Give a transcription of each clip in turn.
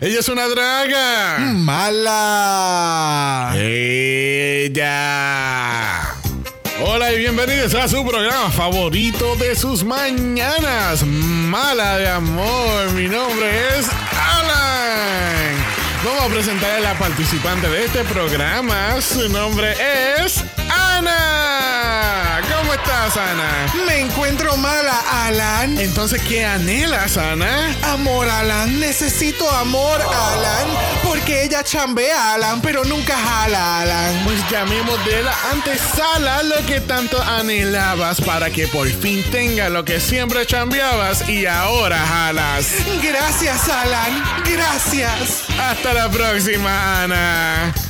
Ella es una draga. Mala. Ella. Hola y bienvenidos a su programa favorito de sus mañanas. Mala de amor. Mi nombre es Alan. Vamos a presentar a la participante de este programa. Su nombre es Ana. ¿Cómo estás, Ana? Me encuentro mala, Alan. Entonces, ¿qué anhelas, Ana? Amor, Alan. Necesito amor, Alan. Porque ella chambea, Alan, pero nunca jala, Alan. Pues llamemos de la antesala lo que tanto anhelabas para que por fin tenga lo que siempre chambeabas y ahora jalas. Gracias, Alan. Gracias. Hasta la próxima, Ana.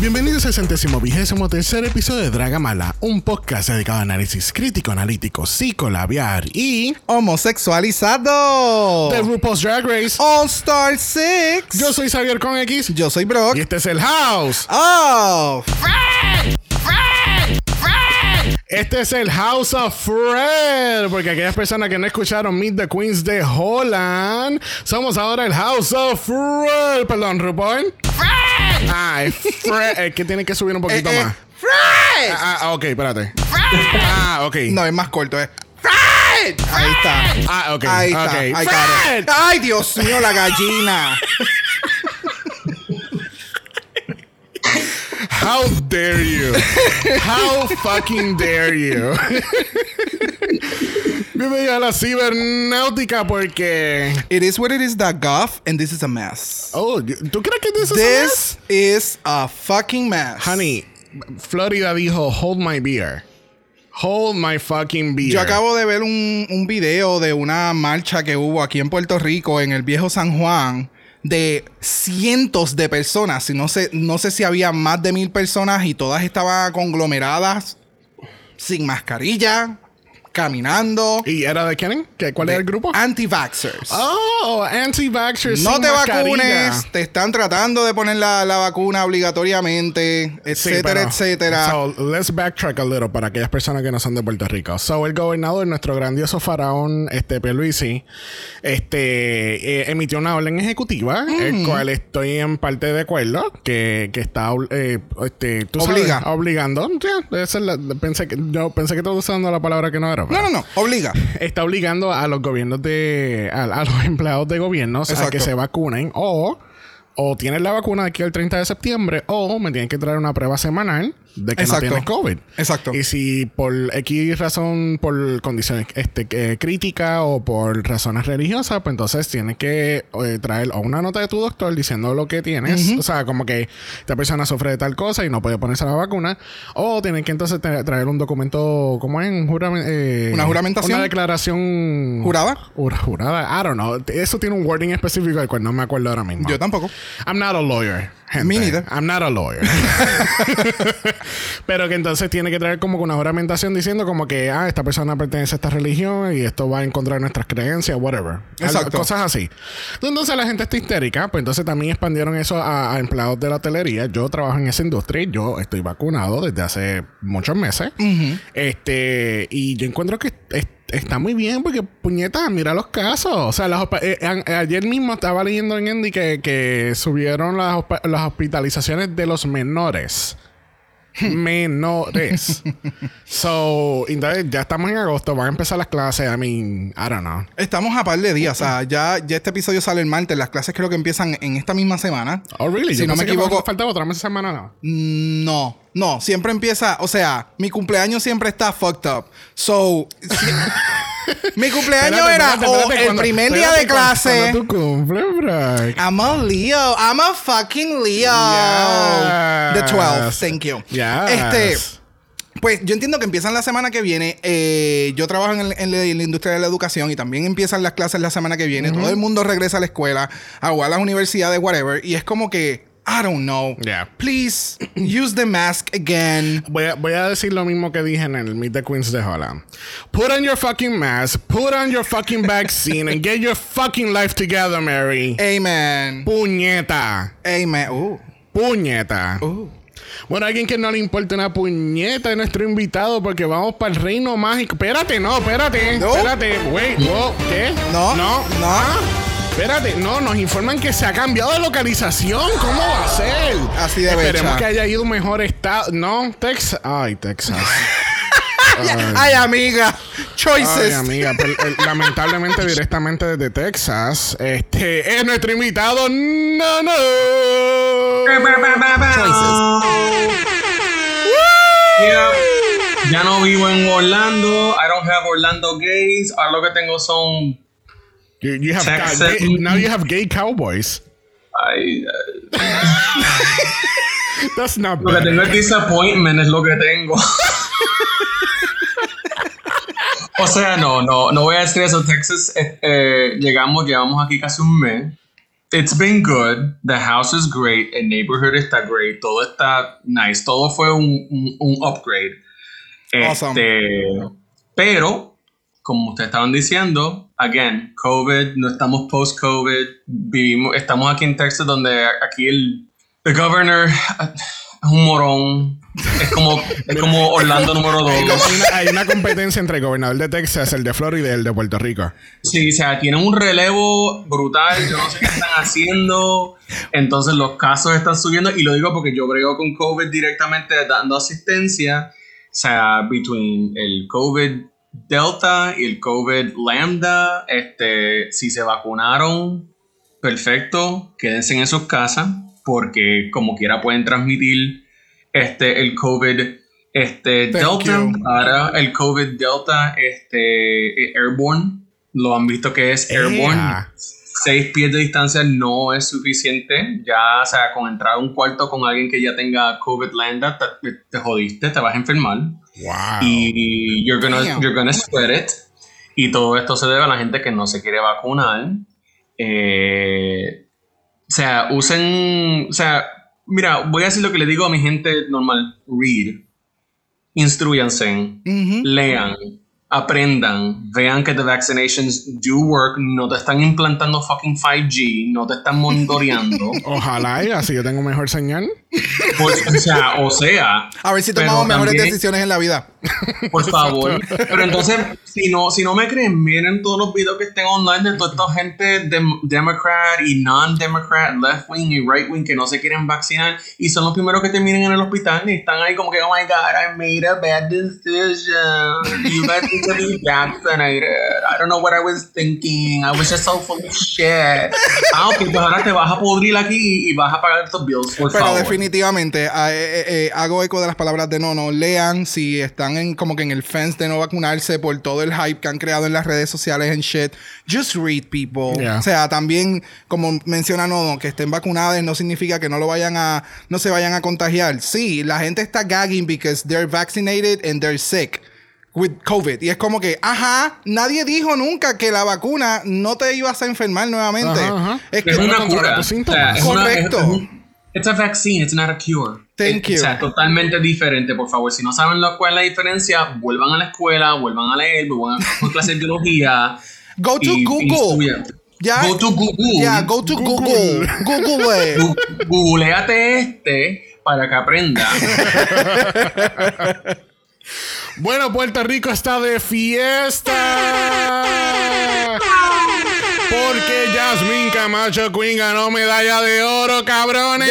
Bienvenidos al centésimo vigésimo tercer episodio de Dragamala, un podcast dedicado a análisis crítico, analítico, psicolabiar y Homosexualizado. de RuPaul's Drag Race. All Star 6. Yo soy Xavier con X Yo soy Brock. y este es el House. Oh. Este es el House of Fred, porque aquellas personas que no escucharon Meet the Queens de Holland, somos ahora el House of Fred. Perdón, RuPaul. Fred. Ah, es Fred. Es que tiene que subir un poquito Eh, eh, más. Fred. Ah, ah, ok, espérate. Ah, ok. No, es más corto, es Fred. Ahí está. Ah, ok. Ahí está. ok. Ahí got it. Fred. Ay, Dios mío, la gallina. How dare you? How fucking dare you? Bienvenido a la cibernáutica porque... It is what it is that golf and this is a mess. Oh, ¿tú crees que this is a mess? This is a fucking mess. Honey, Florida dijo, hold my beer. Hold my fucking beer. Yo acabo de ver un, un video de una marcha que hubo aquí en Puerto Rico, en el viejo San Juan, de cientos de personas. No sé, no sé si había más de mil personas y todas estaban conglomeradas, sin mascarilla, caminando. ¿Y era de quién? ¿Qué, ¿Cuál era el grupo? Anti-vaxxers. Oh, anti-vaxxers no sin te mascarilla. vacunes, te están tratando de poner la, la vacuna obligatoriamente, etcétera, etcétera. So, let's backtrack a little para aquellas personas que no son de Puerto Rico. So, el gobernador, nuestro grandioso faraón, este, Pierluisi, este, eh, emitió una orden ejecutiva, Mm. el cual estoy en parte de acuerdo, que, que está, eh, este, tú sabes, Obliga. obligando. Ya, esa es la- pensé que, yo pensé que estaba usando la palabra que no era. No, no, no, obliga. está obligando a los gobiernos de. a, a los empleados de gobiernos a que se vacunen o. O tienes la vacuna de aquí al 30 de septiembre o me tienen que traer una prueba semanal de que Exacto. no tienes COVID. Exacto. Y si por X razón, por condiciones este, que- críticas o por razones religiosas, pues entonces tienes que eh, traer o una nota de tu doctor diciendo lo que tienes. O sea, como que esta persona sufre de tal cosa y no puede ponerse la vacuna. O tienen que entonces tra- traer un documento, ¿cómo es? Un juramen- eh, ¿Una juramentación? Una declaración. ¿Jurada? Jura- Jurada. I don't know. Eso tiene un wording específico del cual no me acuerdo ahora mismo. Yo tampoco. I'm not a lawyer. Gente. Me neither. I'm not a lawyer. Pero que entonces tiene que traer como una juramentación diciendo como que, ah, esta persona pertenece a esta religión y esto va en contra de nuestras creencias, whatever. Exacto. Cosas así. Entonces la gente está histérica, pues entonces también expandieron eso a, a empleados de la hotelería. Yo trabajo en esa industria y yo estoy vacunado desde hace muchos meses. Este, y yo encuentro que es- está muy bien porque, puñeta, mira los casos. O sea, las eh, ayer mismo estaba leyendo en Andy que, que subieron las, las hospitalizaciones de los menores. Menores. so, entonces ya estamos en agosto, van a empezar las clases. I mean, I don't know. Estamos a par de días. O sea, ya, ya este episodio sale el martes. Las clases creo que empiezan en esta misma semana. Oh, really? Si Yo no me equivoco- Faltaba otra mes semana, no. Mm, No, no. Siempre empieza. O sea, mi cumpleaños siempre está fucked up. So. si- mi cumpleaños Espérate, era espérate, o espérate, el cuando- primer día de cuando- clase. cuando tu cumple. I'm a Leo. I'm a fucking Leo. The 12th. Thank you. Yes. Este. Pues yo entiendo que empiezan la semana que viene. Eh, yo trabajo en, el- en la, en la industria de la educación y también empiezan las clases la semana que viene. Todo el mundo regresa a la escuela, a, a las universidades, whatever. Y es como que I don't know. Yeah. Please use the mask again. Voy a, voy a decir lo mismo que dije en el Meet the Queens de Holland. Put on your fucking mask, put on your fucking vaccine, and get your fucking life together, Mary. Amen. Puñeta. Amen. Ooh. Puñeta. Ooh. Bueno, alguien que no le importa una puñeta de nuestro invitado porque vamos para el reino mágico. Espérate, no, espérate. No. Espérate. Wait, wow, ¿qué? No, No. no. Ah, Espérate, no, nos informan que se ha cambiado de localización. ¿Cómo va a ser? Así de Esperemos becha. que haya ido un mejor estado. No, Texas. Ay, Texas. Ay, amiga. Choices. Ay, amiga, eh, lamentablemente directamente desde Texas, este es nuestro invitado. No, no. Yeah. Ya no vivo en Orlando. I don't have Orlando gays. Ahora lo que tengo son. You, you have gay- now you have gay cowboys. ay, eh, That's not lo que tengo es disappointment, es lo que tengo. o sea, no, no, no voy a decir eso. Texas, eh, eh, llegamos, llevamos aquí casi un mes. It's been good. The house is great. El neighborhood está great. Todo está nice. Todo fue un, un, un upgrade. Awesome. Este, pero, como ustedes estaban diciendo, again, COVID, no estamos post-COVID, vivimos, estamos aquí en Texas donde aquí el the governor es un morón, es como, es como Orlando número Hay, como 2. una, hay una competencia entre el gobernador de Texas, el de Florida y el de Puerto Rico. Sí, o sea, tienen un relevo brutal, yo no sé qué están haciendo, entonces los casos están subiendo y lo digo porque yo brego con COVID directamente dando asistencia, o sea, between el COVID Delta y el COVID Lambda, este, si se vacunaron, perfecto, quédense en sus casas porque como quiera pueden transmitir este, el COVID este, Thank Delta, you. ahora el COVID Delta este, eh, Airborne, lo han visto que es Airborne. Seis pies de distancia no es suficiente. Ya, o sea, con entrar a un cuarto con alguien que ya tenga COVID Lambda, te, te jodiste, te vas a enfermar Wow. y you're gonna, you're gonna spread it. Y todo esto se debe a la gente que no se quiere vacunar. Eh, o sea, usen. O sea, mira, voy a decir lo que le digo a mi gente normal: read, instruyanse, lean, aprendan, vean que the vaccinations do work, no te están implantando fucking 5G, no te están monitoreando. Ojalá y así yo tengo mejor señal. Pues, o sea, o sea, A ver si tomamos mejores también- decisiones en la vida. Por favor. Pero entonces, si no, si no me creen, miren todos los videos que estén online de toda esta gente dem- Democrat y non-Democrat, left wing y right wing que no se quieren vacinar y son los primeros que terminan en el hospital y están ahí como que, oh my god, I made a bad decision. You guys need to be vaccinated. I don't know what I was thinking. I was just so full of shit. Ah, ok, pues ahora te vas a podrir aquí y vas a pagar estos bills, por Pero favor. Definitivamente ah, eh, eh, eh, hago eco de las palabras de Nono. Lean si están en como que en el fence de no vacunarse por todo el hype que han creado en las redes sociales en shit. Just read people. Yeah. O sea, también como menciona Nono, que estén vacunadas no significa que no lo vayan a no se vayan a contagiar. Sí, la gente está gagging because they're vaccinated and they're sick. With COVID. Y es como que, ajá, nadie dijo nunca que la vacuna no te ibas a enfermar nuevamente. Ajá, ajá. Es que Es una cura. tus O sea, síntomas. es una- Correcto. es- es un- It's a vaccine, it's not a cure. Thank you. O sea, totalmente diferente, por favor. Si no saben lo- cuál es la diferencia, vuelvan a la escuela, vuelvan a leer, vuelvan a una clase de biología. Go to y- y Google. estudian. Ya. Go to Google. Ya, go to Google. Google. Googleate este para que aprenda. Bueno, Puerto Rico está de fiesta. Porque Jasmine Camacho Queen ganó medalla de oro, cabrones.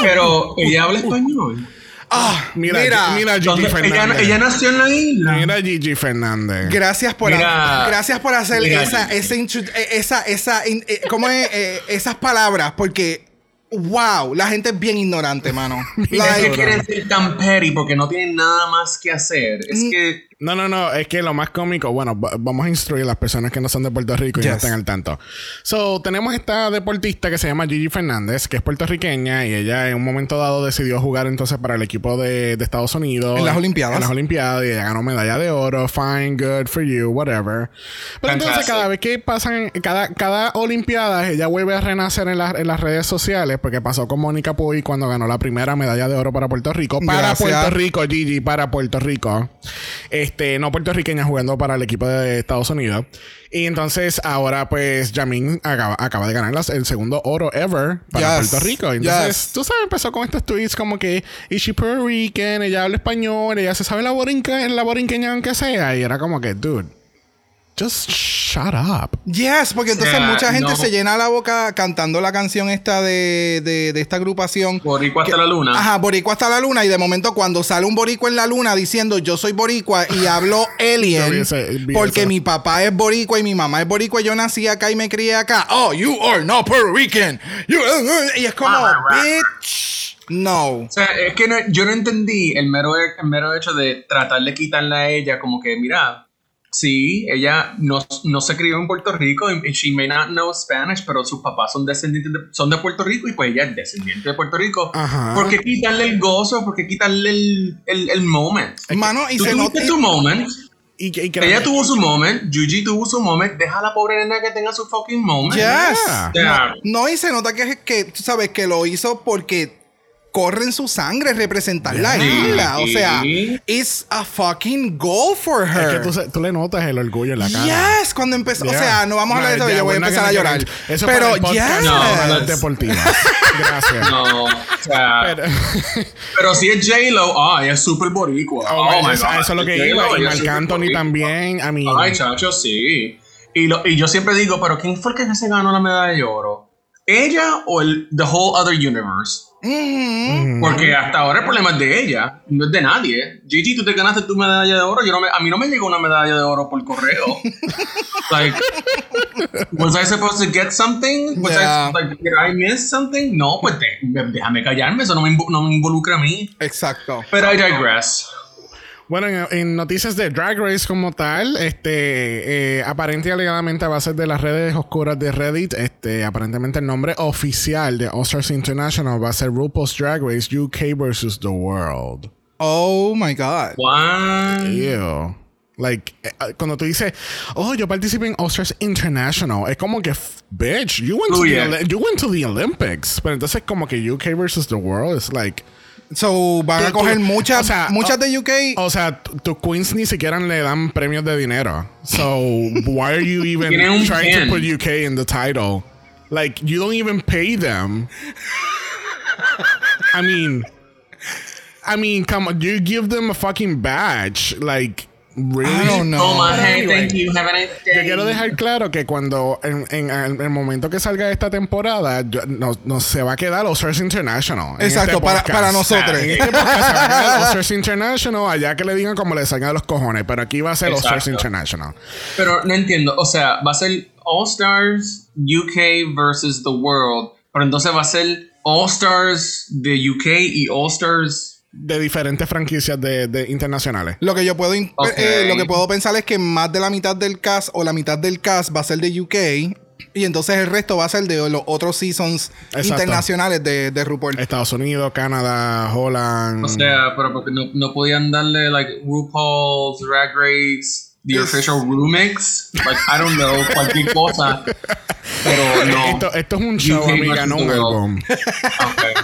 Pero ella habla español. Ah, Mira, mira, mira, Gigi ¿Dónde- ella, Fernández. ella nació en la isla. Mira Gigi Fernández. Gracias por, Mira. gracias por hacer Mira. esa, esa, eh, esa, esa, in- eh, ¿cómo es? Eh, esas palabras, porque, wow, la gente es bien ignorante, mano. Es que quieren ser tan petty porque no tienen nada más que hacer. Es Mm. que No, no, no, es que lo más cómico, bueno, va- vamos a instruir a las personas que no son de Puerto Rico y no Yes. estén al tanto. So, tenemos esta deportista que se llama Gigi Fernández, que es puertorriqueña y ella en un momento dado decidió jugar entonces para el equipo de, de Estados Unidos. En las Olimpiadas. En las Olimpiadas y ella ganó medalla de oro, fine, good for you, whatever. Pero entonces cada vez que pasan, cada, cada Olimpiada ella vuelve a renacer en, las- en las redes sociales porque pasó con Mónica Puy cuando ganó la primera medalla de oro para Puerto Rico. Para Gracias. Puerto Rico, Gigi, para Puerto Rico. Este, no puertorriqueña jugando para el equipo de Estados Unidos. Y entonces ahora pues Jamin acaba, acaba de ganar las- el segundo oro ever para Yes. Puerto Rico. Entonces, Yes. tú sabes, empezó con estos tweets como que, is she Puerto Rican? Ella habla español, ella se sabe la, borinca, la borinqueña aunque sea. Y era como que, dude, just shut up. Yes, porque entonces mucha gente no. se llena la boca cantando la canción esta de, de, de esta agrupación. Boricua hasta la luna. Ajá, boricua hasta la luna y de momento cuando sale un boricua en la luna diciendo yo soy boricua y hablo alien vi ese- vi porque eso. mi papá es boricua y mi mamá es boricua y yo nací acá y me crié acá. Oh, you are not Puerto Rican. You- y es como, Ah, bitch, no. O sea, es que no- yo no entendí el mero, el mero hecho de tratar de quitarle a ella como que, mira, sí, ella no, no se crió en Puerto Rico she may not know Spanish, pero sus papás son descendientes de, son de Puerto Rico y pues ella es descendiente de Puerto Rico. Ajá. ¿Por qué quitarle el gozo? ¿Por qué quitarle el, el, el moment? Mano, y Tú se tuviste nota. tu moment, Y, y ella tuvo su moment, Yuji tuvo su moment, deja a la pobre nena que tenga su fucking moment. Yes. Yeah. No, y se nota que es que, tú sabes, que lo hizo porque corre en su sangre representar la isla. O sea, it's a fucking goal for es her. que tú, le notas el orgullo en la cara. Yes, cuando empezó. O sea, no vamos a hablar de eso, yo voy a empezar a llorar. Eso Pero para el podcast, yes. no, No, deportivas. Gracias. No, o sea, Pero- Pero si es J-Lo, ah, ella es súper boricua. Oh, Oh, my eso, God. eso es lo que iba. Y es Marc Anthony también. A mí. Ay, chacho, sí. Y, lo, y yo siempre digo, pero ¿quién fue el que se ganó la medalla de oro? ¿Ella o el The Whole Other Universe? Porque hasta ahora el problema es de ella, no es de nadie. Gigi, tú te ganaste tu medalla de oro. Yo no me- a mí no me llegó una medalla de oro por correo. like, was I supposed to get something? Was Yeah. I, like, did I miss something? No, pues déjame callarme, eso no me, invo- no me involucra a mí. Exacto. Pero I digress. Bueno, en, en noticias de Drag Race como tal, este, eh, aparente y alegadamente a base de las redes oscuras de Reddit, este, aparentemente el nombre oficial de All Stars International va a ser RuPaul's Drag Race UK versus the World. Oh my God. What? Ew. Like, eh, eh, cuando tú dices, oh, yo participé en All Stars International, es como que, bitch, you went, to the, Fluye. Oli- you went to the Olympics. Pero entonces, como que UK versus the world es like. So, van a coger muchas, o sea, muchas o- de UK. O sea, tu- tus queens ni siquiera le dan premios de dinero. So, why are you even trying to put UK in the title? Like, you don't even pay them. I mean, I mean, come on, you give them a fucking badge. Like, really? I don't know. Oh my, But hey, anyway, thank you. Have a nice Yo day. quiero dejar claro que cuando en, en- en el momento que salga esta temporada, yo- no, no se va a quedar All Stars International. en Exacto, este para- para nosotros. En este podcast se va a quedar All Stars International, allá que le digan como le salgan de los cojones, pero aquí va a ser Exacto. International. Pero no entiendo, o sea, va a ser All Stars UK versus the World, pero entonces va a ser All Stars de UK y All Stars. De diferentes franquicias de, de internacionales. Lo que yo puedo Ok. eh, lo que puedo pensar es que más de la mitad del cast o la mitad del cast va a ser de UK y entonces el resto va a ser de los otros seasons Exacto. internacionales de, de RuPaul. Estados Unidos, Canadá, Holland. O sea, pero porque no, no podían darle like RuPaul's Drag Race, the Yes. official remix, like I don't know, cualquier cosa. Pero no. Esto, esto es un show, UK amiga, no un álbum. Okay.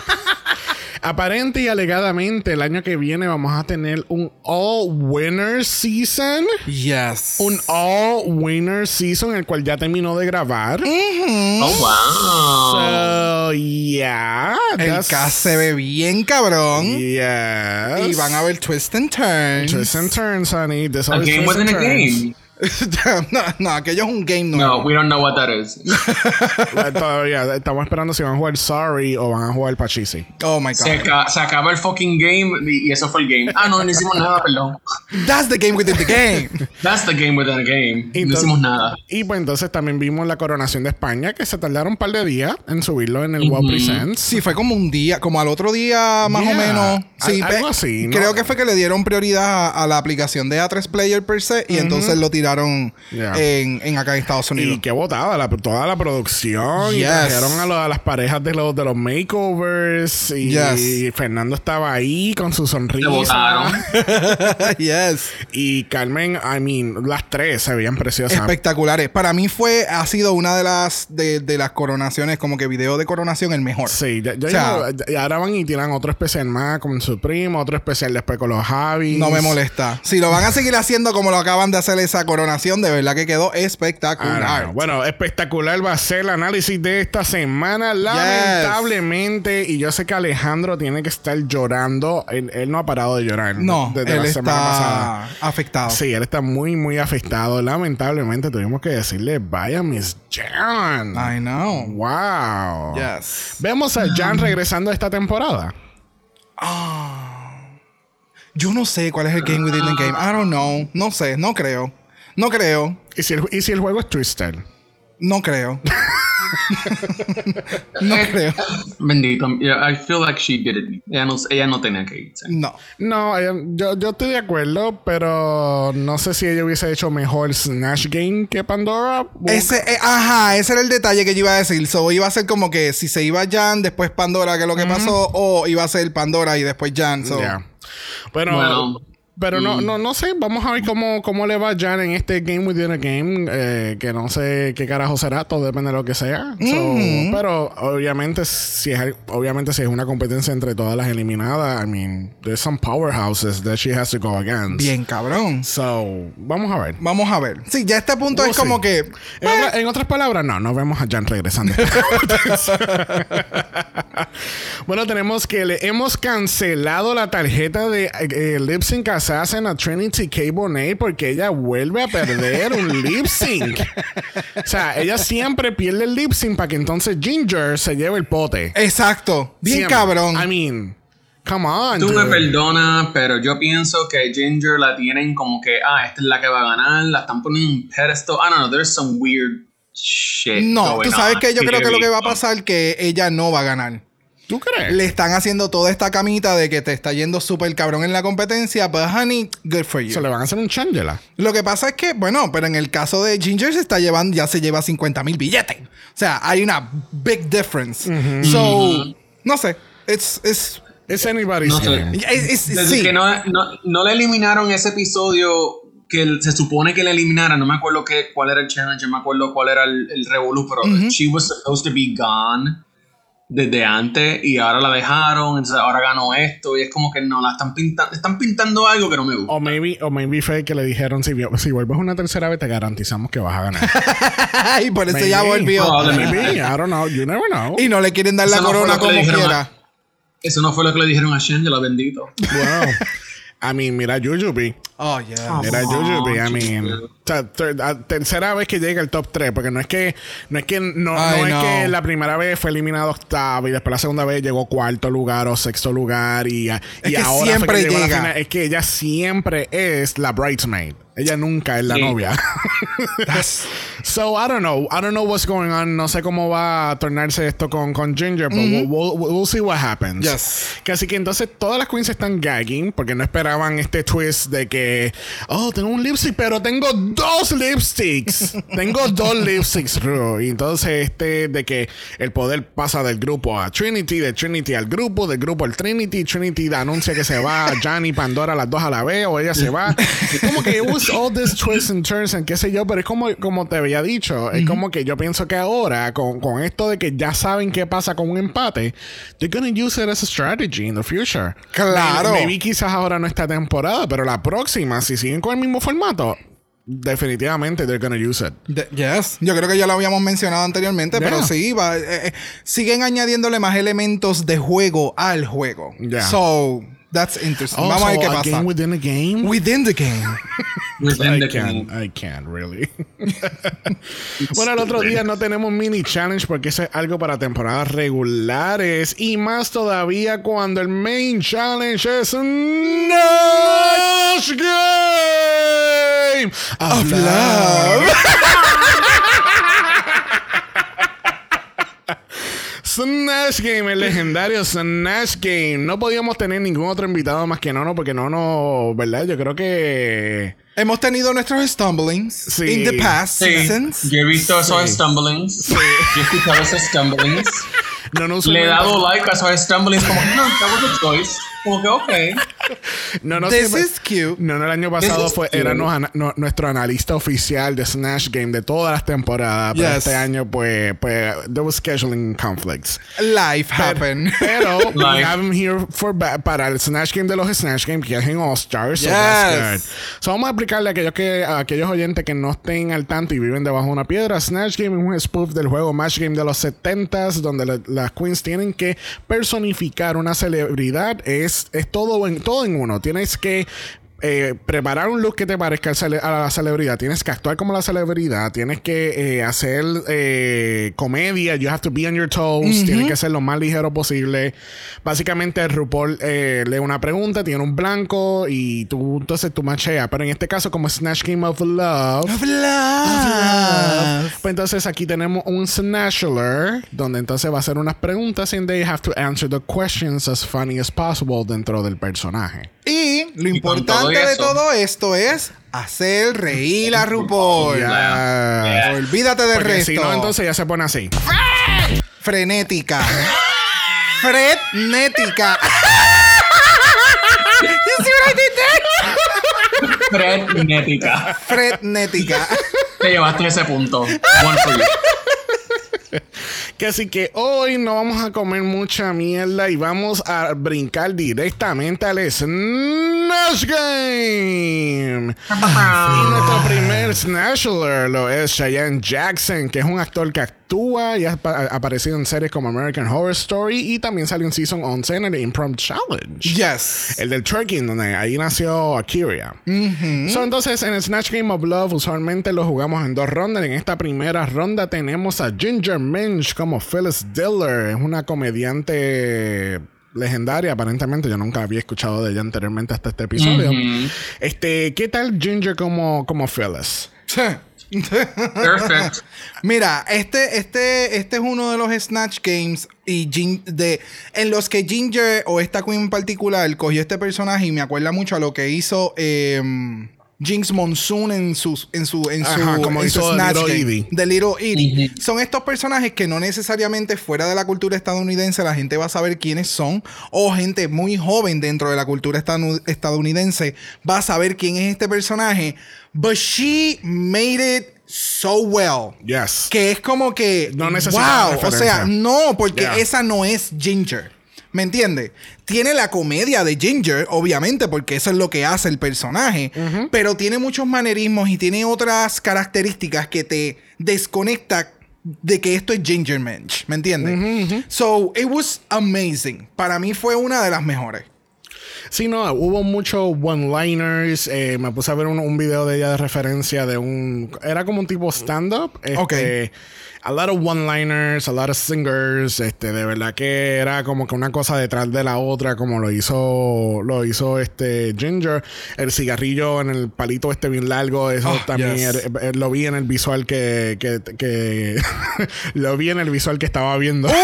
Aparente y alegadamente, el año que viene vamos a tener un All Winner Season. Yes. Un All Winner Season, el cual ya terminó de grabar. Oh wow. So, yeah. el cast se ve bien cabrón Yes. y van a ver twist and turns. Twists and turns, honey. There's A game within a game. no, no, aquello es un game No, nuevo. we don't know what that is. Todavía estamos esperando si van a jugar Sorry o van a jugar Pachisi. Oh my Se, god. se acaba el fucking game y, eso fue el game. Ah, no, no hicimos nada, perdón. That's the game within the game. That's the game within a game. Entonces- no hicimos nada. Y pues entonces también vimos la coronación de España, que se tardaron un par de días en subirlo en el WoW Presents. Sí, fue como un día, como al otro día más Yeah. o menos. Sí, Al- algo así, ¿no? Creo que fue que le dieron prioridad a, a la aplicación de A3 Player per se y entonces lo tiraron Yeah. en, en acá en Estados Y Unidos. qué botada, la- toda la producción. Y Yes. trajeron a, lo- a las parejas de los, de los makeovers. Y, Yes. Fernando estaba ahí con su sonrisa. votaron. yes. Y Carmen, I mean, las tres se veían preciosas. Espectaculares. Para mí fue, ha sido una de las de, de las coronaciones, como que video de coronación, el mejor. Sí, ya, ya O sea- digo, y ahora van y tiran otro especial más con su primo, otro especial después con los Javis. No me molesta. Si lo van a seguir haciendo como lo acaban de hacer esa coronación, de verdad que quedó Ah, espectacular. no. Bueno, espectacular va a ser el análisis de esta semana. Lamentablemente, y yo sé que Alejandro tiene que estar llorando. Él, él no ha parado de llorar. No, desde él la semana pasada. está afectado. Sí, él está muy, muy afectado. Lamentablemente tuvimos que decirle, vaya Miss Jan. I know. Wow. Yes. Vemos a Jan regresando esta temporada. Yo no sé cuál es el game within the game. I don't know. No sé, no creo. No creo. ¿Y si el, y si el juego es Twister? No creo. no creo. Bendito. Yeah, I feel like she did it. Ella no, ella no tenía que irse. No. No, ella- yo, yo estoy de acuerdo, pero no sé si ella hubiese hecho mejor Snatch Game que Pandora. Ese, eh, ajá, ese era el detalle que yo iba a decir. So, iba a ser como que si se iba Jan, después Pandora, que es lo que pasó, o iba a ser Pandora y después Jan. So. Pero, Bueno. Pero no, no, no sé. Vamos a ver cómo, cómo le va a Jan en este Game Within a Game. eh, que no sé qué carajo será. Todo depende de lo que sea. So, Pero obviamente si, es, obviamente, si es una competencia entre todas las eliminadas, I mean, there's some powerhouses that she has to go against. Bien, cabrón. So, vamos a ver. Vamos a ver. Sí, ya este punto We'll es como see. que. En, otra- en otras palabras, no, no vemos a Jan regresando. bueno, tenemos que le hemos cancelado la tarjeta de eh, Lip Sync Assassin a Trinity K. Bonet porque ella vuelve a perder un lip sync. o sea, ella siempre pierde el lip sync para que entonces Ginger se lleve el pote. Exacto. Bien Siempre. cabrón. I mean, come on. Tú me dude. perdonas, pero yo pienso que Ginger la tienen como que, ah, esta es la que va a ganar, la están poniendo en un pedestal. I don't know, there's some weird shit. no, tú sabes que yo creo que lo que va a pasar que ella no va a ganar. ¿Tú crees? Le están haciendo toda esta camita de que te está yendo súper cabrón en la competencia, but honey, good for you. Se le van a hacer un changela. Lo que pasa es que, bueno, pero en el caso de Ginger se está llevando, ya se lleva 50 mil billetes. O sea, hay una big difference. So, no sé. It's, it's, It's anybody's No sé. it's- Desde sí. que no, no, no le eliminaron ese episodio que se supone que le eliminaran, no me acuerdo qué, cuál era el challenge, no me acuerdo cuál era el, el revolú, pero she was supposed to be gone desde antes y ahora la dejaron, entonces ahora ganó esto y es como que no, la están pintando, están pintando algo que no me gusta. O maybe, o maybe fue que le dijeron, si, si vuelves una tercera vez, te garantizamos que vas a ganar. y por eso ya volvió. Probablemente. Maybe, I don't know. You never know. Y no le quieren dar la no corona lo que le como a- quiera. Eso no fue lo que le dijeron a Shangela, bendito. Wow. I mean, mira Jujubee. Oh, yeah. Mira Oh, Jujubee. I mean, o sea, ter- tercera vez que llega al top 3, porque no es que no es que no, no es que la primera vez fue eliminado octavo y después la segunda vez llegó cuarto lugar o sexto lugar y, y ahora fue siempre llegó a la llega. final. Es que ella siempre es la bridesmaid. Ella nunca es la Sí. novia. so I don't know. I don't know what's going on. No sé cómo va a tornarse esto con, con Ginger, pero we'll, we'll- we'll see what happens. Yes. Que así que entonces todas las queens están gagging porque no esperaban este twist de que, oh, tengo un lipstick, pero tengo dos lipsticks. tengo dos lipsticks, bro. Y entonces este de que el poder pasa del grupo a Trinity, de Trinity al grupo, del grupo al Trinity, Trinity anuncia que se va Johnny Pandora las dos a la vez o ella se va. Como que it was all this twists and turns and qué sé yo, pero es como, como te había dicho, es como que yo pienso que ahora con, con esto de que ya saben qué pasa con un empate, they're gonna use it as a strategy in the future. Claro. Maybe, maybe quizás ahora no esta temporada, pero la próxima, si siguen con el mismo formato, definitivamente they're gonna use it. De- yes, yo creo que ya lo habíamos mencionado anteriormente, Yeah. pero sí, va, eh, eh, siguen añadiéndole más elementos de juego al juego. Yeah. So, That's interesting. Oh, Vamos a ver qué a pasa. game within a game? Within the game. Within I can't, I can't really. bueno, el otro día no tenemos mini challenge porque eso es algo para temporadas regulares y más todavía cuando el main challenge es Nash Game of Love. Snash Game, el legendario Snash Game. No podíamos tener ningún otro invitado más que Nono, porque Nono, ¿verdad? Yo creo que. Hemos tenido nuestros stumblings Sí. in the past Sí, seasons. yo he visto esos stumblings. Yo he escuchado esos stumblings. No, no, Le he dado like a esos stumblings como que no, that was a choice. Como que ok. No, no, This is cute. No, no, el año pasado fue, era nos- ana- no- nuestro analista oficial de Snash Game de todas las temporadas. Pero Yes. este año, pues, pues, there was scheduling conflicts. Life happen. Pero we Like- have him here for para el Snatch Game de los Snatch Game que es en All Stars. So that's Yes. good. So vamos a explicarle a aquellos, que, a aquellos oyentes que no estén al tanto y viven debajo de una piedra. Snatch Game es un spoof del juego Match Game de los 70s donde la- las queens tienen que personificar una celebridad. Es, es todo, en, todo en uno. Tienes que eh, preparar un look que te parezca a la celebridad. Tienes que actuar como la celebridad. Tienes que eh, hacer eh, comedia. You have to be on your toes. Tienes que ser lo más ligero posible. Básicamente, RuPaul eh, lee una pregunta, tiene un blanco y tú entonces tú macheas. Pero en este caso, como Snatch Game of Love. Of love. Pues entonces aquí tenemos un Snatchler donde entonces va a hacer unas preguntas and they have to answer the questions as funny as possible dentro del personaje. Y lo Y todo importante de todo esto es hacer reír a RuPaul. Olvídate del Porque resto. si no, entonces ya se pone así. Frenética. Frenética. you see what I did there? Frenética. Frenética. Te llevaste ese punto. One for you. Que así que hoy no vamos a comer mucha mierda y vamos a brincar directamente al Snatch Game. Y nuestro primer Snatchler lo es Cheyenne Jackson, que es un actor que actúa y ha apa- ha aparecido en series como American Horror Story y también salió en Season 11 en el Improv Challenge. Yes. El del Twerking, donde ahí nació Akira. So, entonces, en el Snatch Game of Love, usualmente lo jugamos en dos rondas. En esta primera ronda tenemos a Ginger Minch como Phyllis Diller. Es una comediante legendaria, aparentemente. Yo nunca había escuchado de ella anteriormente hasta este episodio. Este, ¿qué tal Ginger como, como Phyllis? Perfect. Mira, este, este, este es uno de los Snatch Games y Gin- de, en los que Ginger o esta queen en particular cogió este personaje y me acuerda mucho a lo que hizo em, Jinx Monsoon en su, en su, en su, Ajá, como en su hizo Snatch Little Game, de Little Edie. Son estos personajes que no necesariamente fuera de la cultura estadounidense la gente va a saber quiénes son o gente muy joven dentro de la cultura estadounidense va a saber quién es este personaje. But she made it so well. Yes. Que es como que. No necesitaba wow. O sea, no, porque Yeah. esa no es Ginger. ¿Me entiendes? Tiene la comedia de Ginger, obviamente, porque eso es lo que hace el personaje. Pero tiene muchos manerismos y tiene otras características que te desconecta de que esto es Ginger Mensch. ¿Me entiendes? So, it was amazing. Para mí fue una de las mejores. Sí, no, hubo muchos one-liners. eh, me puse a ver un, un video de ella de referencia de un. Era como un tipo stand-up. Este, Ok. A lot of one-liners, a lot of singers. Este, de verdad que era como que una cosa detrás de la otra, como lo hizo, lo hizo este Ginger. El cigarrillo en el palito este bien largo, eso Oh, también yes. er- er- lo vi en el visual que, que, que lo vi en el visual que estaba viendo.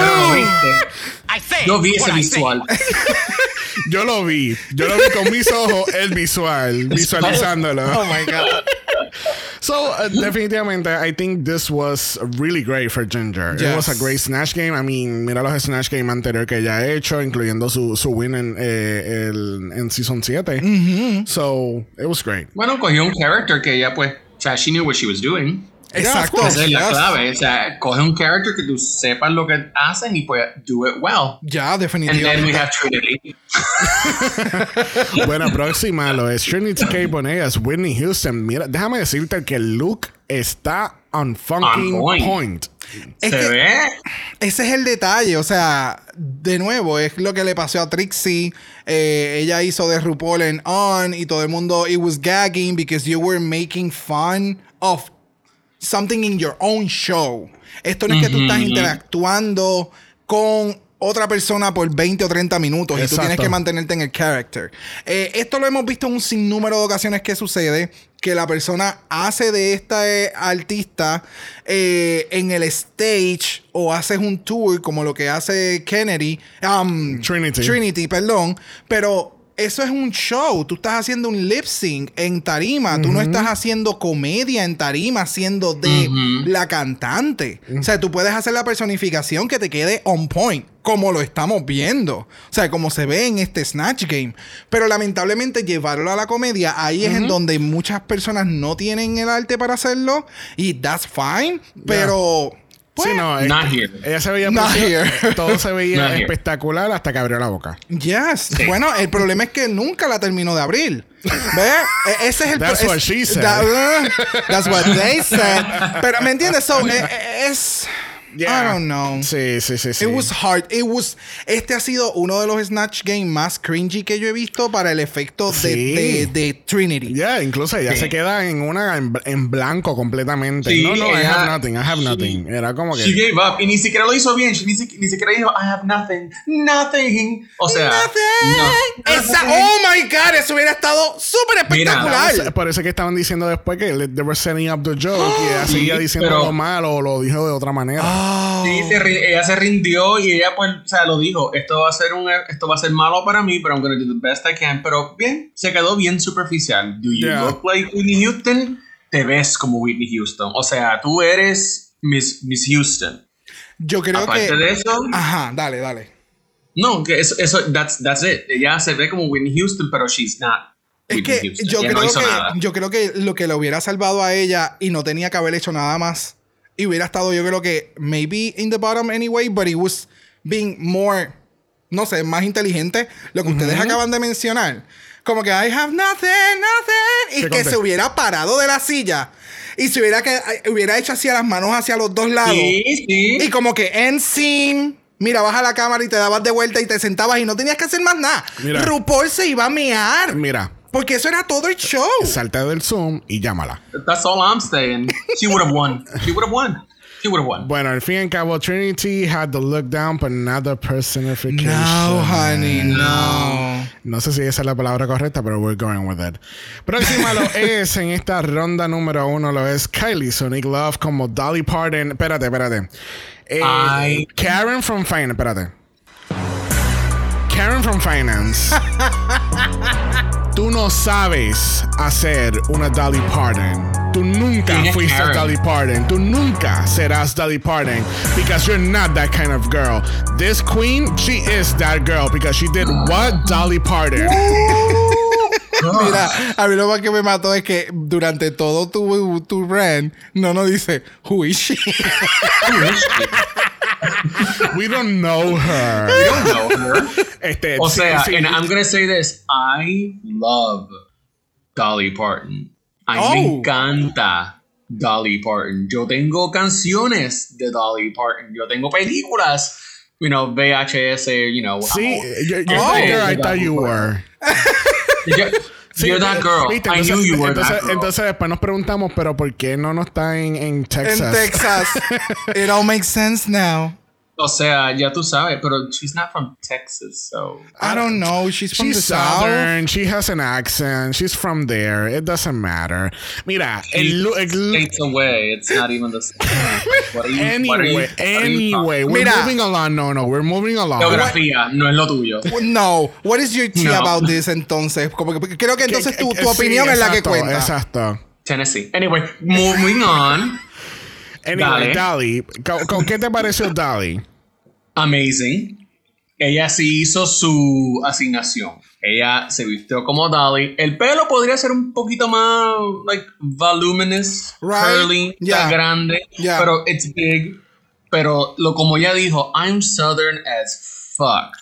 Lo viste. Yo vi ese visual. Yo lo vi, yo lo vi con mis ojos, el visual, visualizándolo. Oh my God. So, uh, definitivamente, I think this was really great for Ginger. It was a great Snatch game. I mean, mira los Snatch game anteriores que ella ha hecho, incluyendo su, su win en, eh, el- en Season 7. So, it was great. Bueno, cogió un character que ella pues, o sea, she knew what she was doing. Exacto. Esa es la Yes. clave. O sea, coge un character que tú sepas lo que hacen y pues do it well. Ya, And then we definitivamente. have Trinity. bueno, próxima lo es Trinity K. Bonegas, Whitney Houston. Mira, déjame decirte que el look está on fucking On point. point. Es Se que- ve. Ese es el detalle, o sea, de nuevo, es lo que le pasó a Trixie. Eh, ella hizo de RuPaul en On y todo el mundo, it was gagging because you were making fun of something in your own show. Esto no es que tú estás interactuando con otra persona por 20 o 30 minutos y tú tienes que mantenerte en el character. Eh, esto lo hemos visto en un sinnúmero de ocasiones que sucede, que la persona hace de esta eh, artista eh, en el stage o haces un tour como lo que hace Kennedy, um, Trinity. Trinity, perdón, pero eso es un show. Tú estás haciendo un lip sync en tarima. Tú no estás haciendo comedia en tarima siendo de la cantante. O sea, tú puedes hacer la personificación que te quede on point, como lo estamos viendo. O sea, como se ve en este Snatch Game. Pero lamentablemente llevarlo a la comedia, ahí es en donde muchas personas no tienen el arte para hacerlo. Y that's fine. Pero... pues, sí, no, Not este, here. ella se veía Not here. todo se veía Not here. espectacular hasta que abrió la boca. Yes. Bueno, el problema es que nunca la terminó de abrir. ¿Ves? E- Ese es el That's es- what she said. that- uh, that's what they said. Pero, ¿me entiendes? So, e- e- es... I don't know. Sí, sí, sí, sí. It was hard. It was, este ha sido uno de los Snatch Game más cringy que yo he visto para el efecto de, Sí. de, de Trinity. Ya, incluso ella Sí. se queda en una en, en blanco completamente. Sí, no, no, I ella- have nothing, I have she- nothing. Era como She que. gave up. Y ni siquiera lo hizo bien. She ni, si- ni siquiera dijo, I have nothing. Nothing. O sea. no. Esa, oh my god, eso hubiera estado súper Mira, espectacular. Eso es que estaban diciendo después que they were setting up the joke y ella Sí, seguía diciendo pero- lo malo o lo dijo de otra manera. Oh. Sí, se ella se rindió y ella pues, o sea, lo dijo, esto va a ser un esto va a ser malo para mí, pero I'm gonna do the best I can, pero bien, se quedó bien superficial. Do you Yeah. look like Whitney Houston? Te ves como Whitney Houston. O sea, tú eres Miss, Miss Houston. Yo creo Aparte que... de eso, Ajá, dale, dale. no, que eso, eso that's, that's it. Ella se ve como Whitney Houston, pero she's not. Es Whitney que Houston. yo Ella creo, no que nada. yo creo que lo que le hubiera salvado a ella y no tenía que haber hecho nada más y hubiera estado yo creo que maybe in the bottom anyway, but it was being more no sé, más inteligente lo que ustedes acaban de mencionar. Como que I have nothing, nothing y ¿Qué que conté? se hubiera parado de la silla y se hubiera que hubiera hecho así las manos hacia los dos lados. Sí, sí. Y como que en scene, mira, baja la cámara y te dabas de vuelta y te sentabas y no tenías que hacer más nada. Mira. RuPaul se iba a mear. Mira, Porque eso era todo el show. salta del Zoom y llámala. That's all I'm saying. She would have won. She would have won. She would have won. Bueno, al fin y al cabo, Trinity had the look down, but not the personification. No, honey, no. No sé si esa es la palabra correcta, pero we're going with it. Próxima lo es en esta ronda número uno, lo es Kylie Sonic Love como Dolly Parton. Espérate, espérate. Eh. Karen from Finance, espérate. Karen from Finance. Tú no sabes hacer una Dolly Parton. Tú nunca ¿Quién es fuiste Karen? Dolly Parton. Tú nunca serás Dolly Parton because you're not that kind of girl. This queen, she is that girl because she did what Dolly Parton. Mira, a mí lo más que me mató es que durante todo tu, tu rant, no nos dice, who is she? We don't know her. I don't know her. Este, O sea, sí. and I'm gonna say this. I love Dolly Parton. A Oh. me encanta Dolly Parton. Yo tengo canciones de Dolly Parton. Yo tengo películas, you know, VHS, you know. Sí, wow. you're, you're Oh. I thought you were. Yo- Sí, You're that girl. ¿viste? I Entonces, knew you were entonces, that girl. entonces después nos preguntamos, pero ¿por qué no no está en, en En Texas? Texas. It all makes sense now. O sea, ya tú sabes, pero she's not from Texas, so. I don't know. She's from She's the south. southern, she has an accent, she's from there, it doesn't matter. Mira, el, el States away. It's not even the same. What you, anyway, what you anyway, we're Mira. moving along. No, no, we're moving along. Geografía, no es lo tuyo. No. What is your tea No. about this entonces? Como que- porque creo que entonces que- tu, tu sí, opinión es la que exacto, cuenta. Exacto. Tennessee. Anyway, moving on. Anyway. Dolly, ¿con, con qué te pareció Dolly? Amazing. Ella sí hizo su asignación. Ella se vistió como Dolly. El pelo podría ser un poquito más, like, voluminous, Right. curly, Yeah. grande, Yeah. pero it's big. Pero lo como ella dijo, I'm southern as fuck.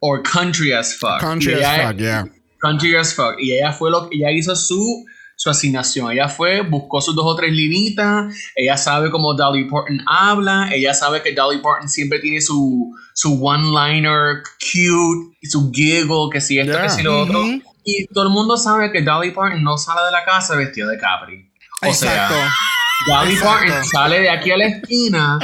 Or country as fuck. Country as fuck, yeah. Country as fuck. Y ella fue lo que ella hizo su su asignación. Ella fue, buscó sus dos o tres linitas, ella sabe cómo Dolly Parton habla, ella sabe que Dolly Parton siempre tiene su, su one-liner cute, y su giggle, que si esto, que si lo otro. Y todo el mundo sabe que Dolly Parton no sale de la casa vestido de Capri. O Exacto. sea, Dolly Parton sale de aquí a la esquina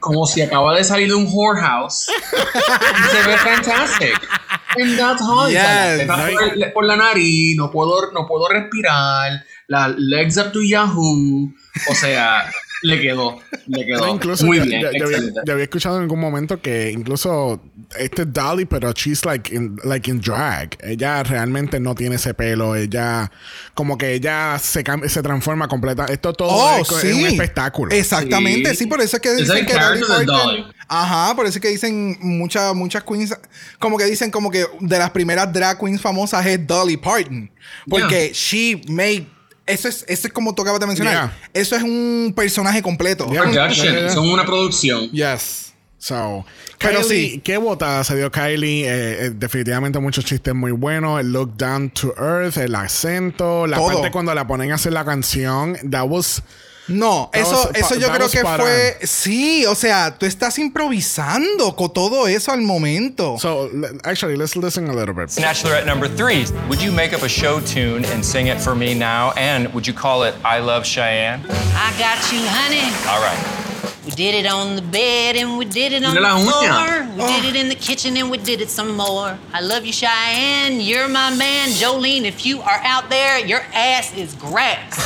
como si acaba de salir de un whorehouse y se ve fantastic. And that's all. Yes. Está por, por la nariz, no puedo, no puedo respirar, la legs up to Yahoo. O sea, le quedó, le quedó. No, incluso Muy yo, bien, yo- yo había, yo había escuchado en algún momento que incluso este es Dolly, pero she's like in, like in drag. Ella realmente no tiene ese pelo. Ella, como que ella se, se transforma completa. Esto todo Oh, es, es sí. un espectáculo. Exactamente, sí, Sí. por eso es que dicen que Dolly Parton. Dolly. Ajá, por eso es que dicen muchas muchas queens, como que dicen como que de las primeras drag queens famosas es Dolly Parton. Porque she made. Eso es, eso es como tú acabas de mencionar. Yeah. Eso es un personaje completo. Yeah. Production, Yeah, yeah. son una producción. Yes. So, Pero Kylie, sí. qué botada se dio Kylie. Eh, eh, definitivamente muchos chistes muy buenos. El look down to earth, el acento, la Todo. parte cuando la ponen a hacer la canción. That was. No, That eso, was- eso yo creo que fue. Sí, o sea, tú estás improvisando con todo eso al momento. So, actually, let's listen a little bit. Bachelorette number three. Would you make up a show tune and sing it for me now? And would you call it I Love Cheyenne? I got you, honey. All right. We did it on the bed and we did it on the uña. floor. We did it in the kitchen and we did it some more. I love you, Cheyenne. You're my man, Jolene. If you are out there, your ass is grass.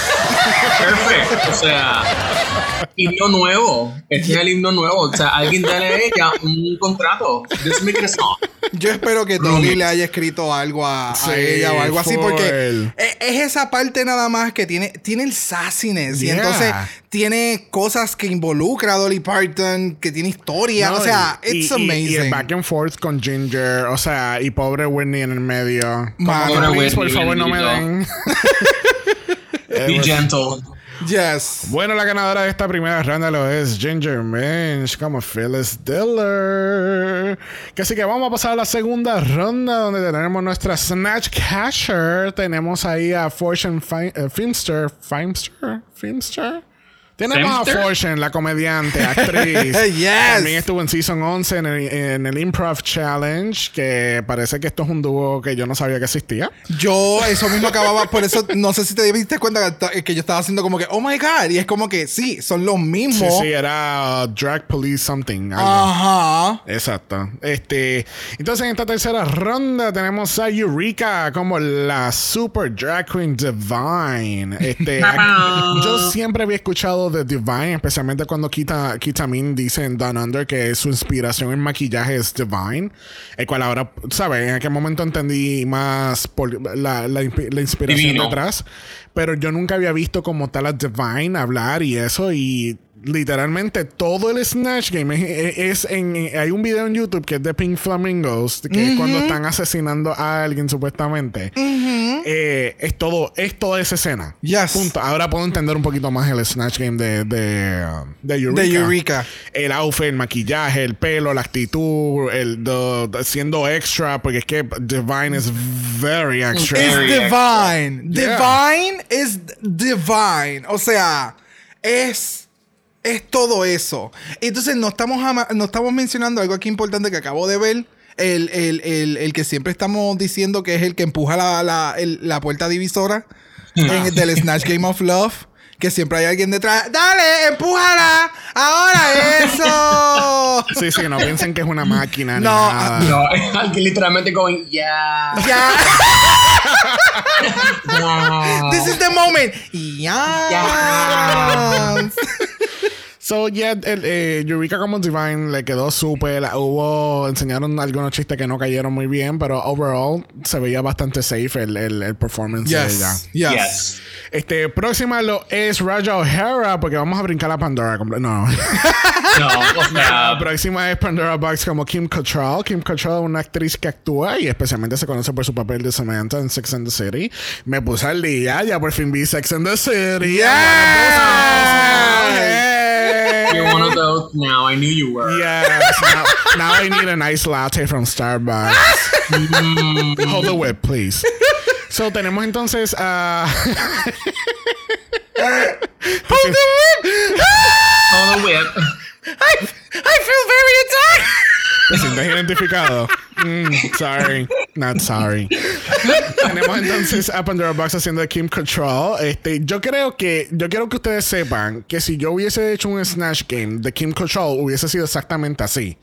Perfecto. O sea, himno nuevo. Este es el himno nuevo. O sea, alguien dale a ella un contrato. Just make it a song. Yo espero que Dolly le haya escrito algo a, ella o algo así, porque es, es esa parte nada más que tiene, tiene el sassiness y entonces tiene cosas que involucra a Dolly Parton, que tiene historia, No, o sea, y- it's y- amazing. Y, el back and forth con Ginger, o sea, y pobre Whitney en el medio. Mano. Pobre por Whitney, favor, no me den. Be gentle. yes. Bueno, la ganadora de esta primera ronda lo es Ginger Minch como Phyllis Diller. Que así que vamos a pasar a la segunda ronda donde tenemos nuestra Snatch Casher. Tenemos ahí a Fortune Fi- eh, Filmster. Tenemos a Fortune, la comediante, actriz. Yes. También estuvo en Season 11 en el, en el Improv Challenge, que parece que esto es un dúo que yo no sabía que existía. Yo eso mismo acababa, por eso no sé si te diste cuenta que, que yo estaba haciendo como que, oh my god, y es como que sí, son los Sí, mismos. sí, era uh, Drag Police Something. algo. Ajá. Exacto. Este, entonces en esta tercera ronda tenemos a Eureka como la super drag queen Divine. Este, aquí- yo siempre había escuchado de Divine, especialmente cuando Kita, Kitamin dice en Down Under que su inspiración en maquillaje es Divine, el cual ahora, ¿sabes? En aquel momento entendí más por la, la la inspiración Divino. detrás, pero yo nunca había visto como tal a Divine hablar y eso y literalmente todo el Snatch Game es, es en, hay un video en YouTube que es de Pink Flamingos que es cuando están asesinando a alguien supuestamente Eh, es todo es toda esa escena Yes. punto ahora puedo entender un poquito más el Snatch Game de de, de Eureka De Eureka. el outfit el maquillaje el pelo la actitud el the- the- siendo extra porque es que Divine es very extra It's Very divine. Yeah. Divine is divine. O sea, es es todo eso. Entonces, no estamos, no estamos mencionando algo aquí importante que acabo de ver. El, el- el- el que siempre estamos diciendo que es el que empuja la, la- el- la puerta divisora en el del Snatch Game of Love. Que siempre hay alguien detrás. ¡Dale, empújala! ¡Ahora eso! sí sí no piensen que es una máquina ni No, nada. No, alguien literalmente going, yeah. ¡Ya! wow. This is the moment. Yes. So, yeah, el, eh, Eureka como Divine le quedó súper. Hubo, enseñaron algunos chistes que no cayeron muy bien, pero overall se veía bastante safe el, el, el performance de ella. Yes. Yes. Yes. Este, próxima lo es Raja O'Hara, porque vamos a brincar a Pandora. No. No, o La sea, próxima es Pandora Box como Kim Cattrall. Kim Cattrall es una actriz que actúa y especialmente se conoce por su papel de Samantha en Sex and the City. Me puse al día, ya por fin vi Sex and the City. Yes. you're one of those now. I knew you were. Yes. Now, now I need a nice latte from Starbucks. Mm. Hold the whip, please. So, tenemos entonces uh, a. Hold the whip. I, I feel very attacked. ¿Te sientes identificado? Mm, sorry, not sorry. Tenemos entonces a Pandora Box haciendo de Kim Control. Este, yo creo que, yo quiero que ustedes sepan que si yo hubiese hecho un Snatch Game de Kim Control, hubiese sido exactamente así.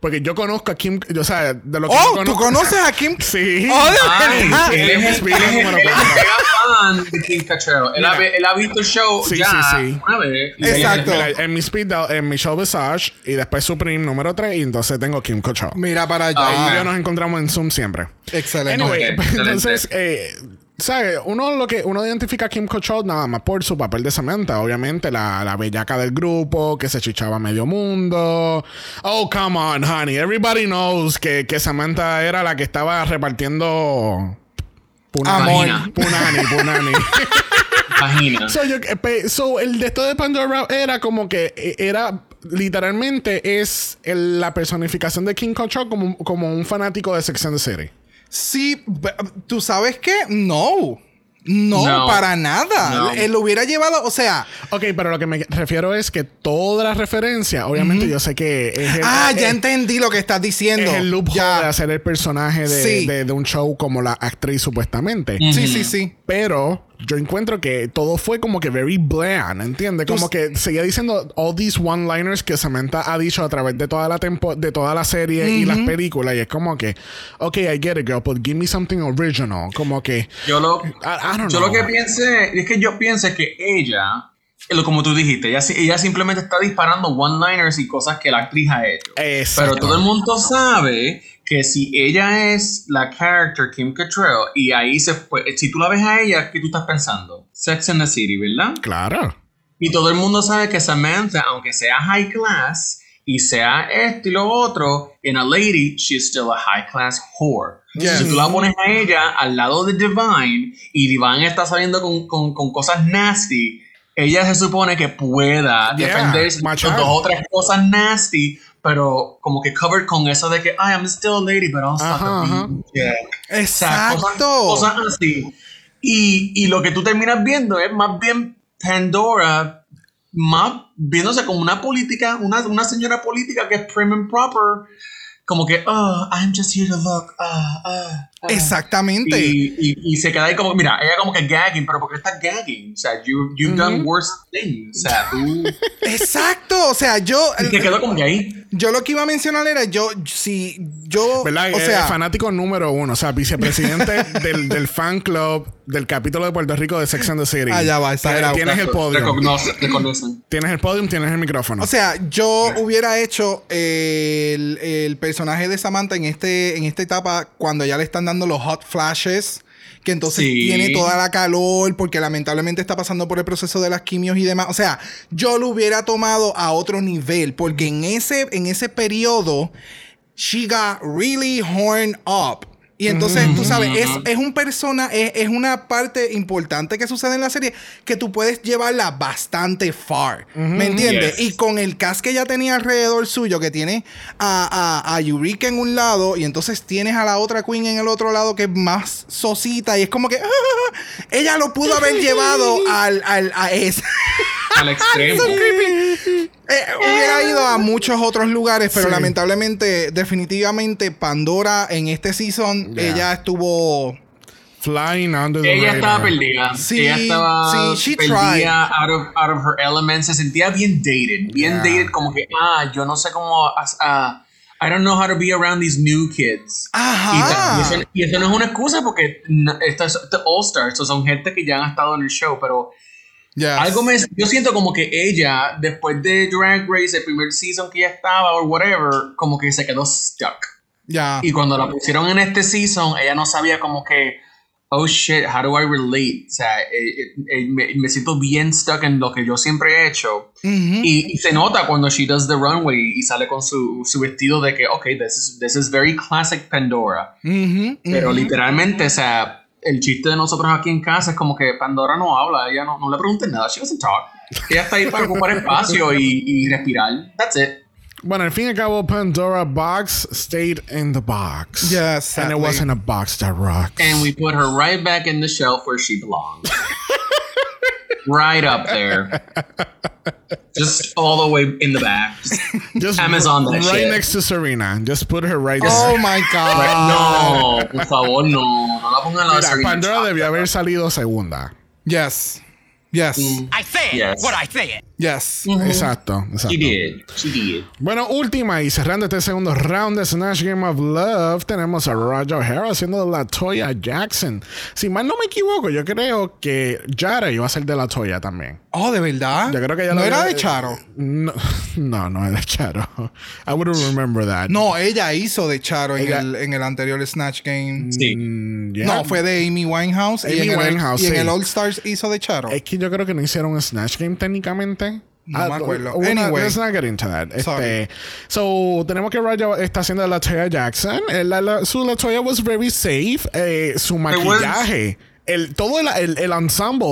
Porque yo conozco a Kim, o sea, de lo que yo Oh, ¿tú conoces a Kim? Sí. Oh, de Ay, verdad. él es mi un número él es cuatro. mega fan de Kim Cattrall. Él, ha, él ha visto el show Sí, ya sí, sí. una vez. Exacto. Mira, en mi speed dial- en mi show Visage y después Supreme número 3 y entonces tengo Kim Control. Mira para Ahí y yo allá. nos encontramos en Zoom siempre. Excelente. Anyway, pues, excelente. entonces, eh, ¿sabes? Uno lo que uno identifica a Kim Control nada más por su papel de Samantha. Obviamente, la, la bellaca del grupo que se chichaba a medio mundo. Oh, come on, honey. Everybody knows que, que Samantha era la que estaba repartiendo. Punani. Amor. Punani, punani. Vagina. so, yo- eh, so, el de esto de Pandora era como que eh, era literalmente es el- la personificación de Kim Control como, como un fanático de Sex and the City. Sí, ¿tú sabes qué? No. No, No. para nada. No. Él lo hubiera llevado, o sea, Ok, pero lo que me refiero es que toda la referencia, obviamente yo sé que es el, ah, ya entendí lo que estás diciendo. es el loophole Ya. de hacer el personaje de, Sí. de- de un show como la actriz supuestamente. Sí, sí, sí. Pero yo encuentro que todo fue como que very bland, ¿entiendes? Como que seguía diciendo all these one-liners que Samantha ha dicho a través de toda la tempo de toda la serie y las películas. Y es como que, ok, I get it, girl, but give me something original. Como que, Yo lo, I, I don't yo know. lo que piense es que yo pienso que ella, eh, lo- como tú dijiste, ella, ella simplemente está disparando one-liners y cosas que la actriz ha hecho. Exacto. Pero todo el mundo sabe que si ella es la character Kim Cattrall y ahí se fue, si tú la ves a ella, ¿qué tú estás pensando? Sex and the City, ¿verdad? Claro. Y todo el mundo sabe que Samantha, aunque sea high class y sea esto y lo otro, in a lady, she's still a high class whore. Yes. Si tú la pones a ella al lado de Divine y Divine está saliendo con, con- con cosas nasty, ella se supone que pueda Yeah, defenderse de machar. dos o tres cosas nasty, pero como que covered con eso de que, I am still a lady, but also Ajá, a ajá. yeah. O sea, cosas, Exacto. cosas así. Y, y lo que tú terminas viendo es más bien Pandora más viéndose como una política, una, una señora política que es prim and proper, como que, oh, I'm just here to look. ah, ah, ah". Exactamente. Y, y, y se queda ahí como, mira, ella como que gagging, pero ¿por qué estás gagging? O sea, you, you've done worse things. O sea, tú... Exacto. O sea, yo. Y te quedó como que ahí. Yo lo que iba a mencionar era yo, si yo. ¿Verdad? O Eh, sea, fanático número uno, o sea, vicepresidente del, del fan club del capítulo de Puerto Rico de Sex and the City. Allá va, exagerado. Tienes el. Reconoce- reconocen. Tienes el podium, tienes el micrófono. O sea, yo hubiera hecho eh, el, el personaje de Samantha en, este, en esta etapa cuando ya le están dando los hot flashes. Que entonces Sí. tiene toda la calor porque lamentablemente está pasando por el proceso de las quimios y demás. O sea, yo lo hubiera tomado a otro nivel porque en ese, en ese periodo, she got really horned up. Y entonces, tú sabes, es, es un persona, es, es una parte importante que sucede en la serie que tú puedes llevarla bastante far. ¿Me entiendes? Yes. Y con el cast que ya tenía alrededor suyo, que tiene a, a, a Eureka en un lado y entonces tienes a la otra Queen en el otro lado que es más sosita y es como que ah, ella lo pudo haber llevado al, al, a ese. Al extremo. Eh, hubiera ido a muchos otros lugares, pero Sí. lamentablemente, definitivamente, Pandora en este season, Yeah. ella estuvo. Flying under the Ella radar. estaba perdida. Sí, ella estaba sí, she perdida out of, out of her element. Se sentía bien dated. Bien Yeah. dated, como que, ah, yo no sé cómo. ah, I don't know how to be around these new kids. Ajá. Y, eso, y eso no es una excusa porque no- esto es All Stars, estos son gente que ya han estado en el show, pero Yes. algo me. Yo siento como que ella, después de Drag Race, el primer season que ella estaba o whatever, como que se quedó stuck. Ya. Y cuando la pusieron en este season, ella no sabía como que, oh shit, how do I relate? O sea, eh, eh, eh, me, me siento bien stuck en lo que yo siempre he hecho. Ujú. y, y se nota cuando she does the runway y sale con su, su vestido de que, ok, this is, this is very classic Pandora. Ujú, Pero ujú. literalmente, o sea, el chiste de nosotros aquí en casa es como que Pandora no habla, ella no, no le pregunten nada, she doesn't talk. Ella está ahí para ocupar espacio y, y respirar. That's it. Bueno, al fin y al cabo, Pandora Box stayed in the box. Yes, And it wasn't a box that rocks. And we put her right back in the shelf where she belongs. right up there. Just all the way in the back. Just- Just Amazon that right shit. next to Serena. Just put her right there. Oh my God. no, por favor, no. No la pongan a la Mira, Serena Pandora Chacha. debió haber salido segunda. Yes. Yes. Mm. I said Yes. what I said. Yes. Exacto, exacto. She did. She did. Bueno, última y cerrando este segundo round de Snatch Game of Love, tenemos a Roger O'Hara haciendo de la Toya Jackson. Si mal no me equivoco, yo creo que Jara iba a ser de la Toya también. Oh, ¿de verdad? Yo creo que ella ¿No lo era había- de Charo? No, no, no era Charo. I wouldn't remember that. No, ella hizo de Charo en el, en el anterior Snatch Game. Sí. Mm, yeah. No, fue de Amy Winehouse. y Amy el, Winehouse, y en sí. el All Stars hizo de Charo. Es que yo creo que no hicieron un Snatch Game técnicamente. No me acuerdo. una- Anyway. let's not get into that. Sorry. Este, so, tenemos que Roger está haciendo la Toya Jackson. Eh, La, la- su la Toya was very safe. Eh, su maquillaje. El, todo el, el, el ensemble.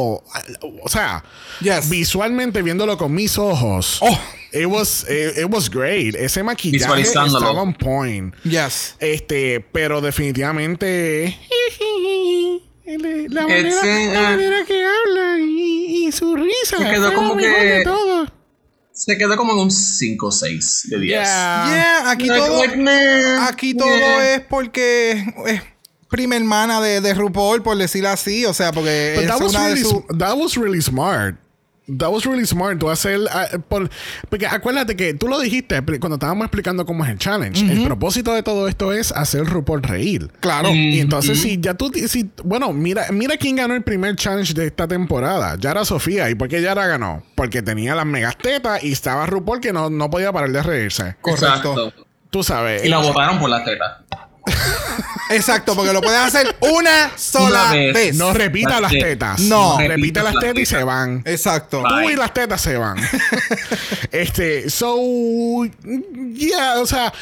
O sea, Yes. visualmente viéndolo con mis ojos. Oh. It was, it, it was great. Ese maquillaje estaba on point. Yes. Este, pero definitivamente. La manera, la manera que habla y, y su risa. Se quedó como que- de todo. Se quedó como en un 5 o 6 de 10. Yeah. Yeah, aquí Like- todo, like, aquí todo yeah. es porque es prima hermana de, de RuPaul, por decirlo así. O sea, porque But es that was, una de really, sus... sm- that was really smart. That was really smart. Tú hacer. ah, por- porque acuérdate que tú lo dijiste cuando estábamos explicando cómo es el challenge. El propósito de todo esto es hacer RuPaul reír. Claro. Y entonces, si ya tú. Si, bueno, mira, mira quién ganó el primer challenge de esta temporada. Yara Sofía. ¿Y por qué Yara ganó? Porque tenía las megastetas y estaba RuPaul que no, no podía parar de reírse. Correcto. Exacto. Tú sabes. Y la botaron por la teta. Exacto, porque lo pueden hacer una sola Una vez. vez. no repita las it. tetas. No. Repite Repite las las tetas y se van. Exacto. Bye. Tú y las tetas se van. este, so, yeah, o sea,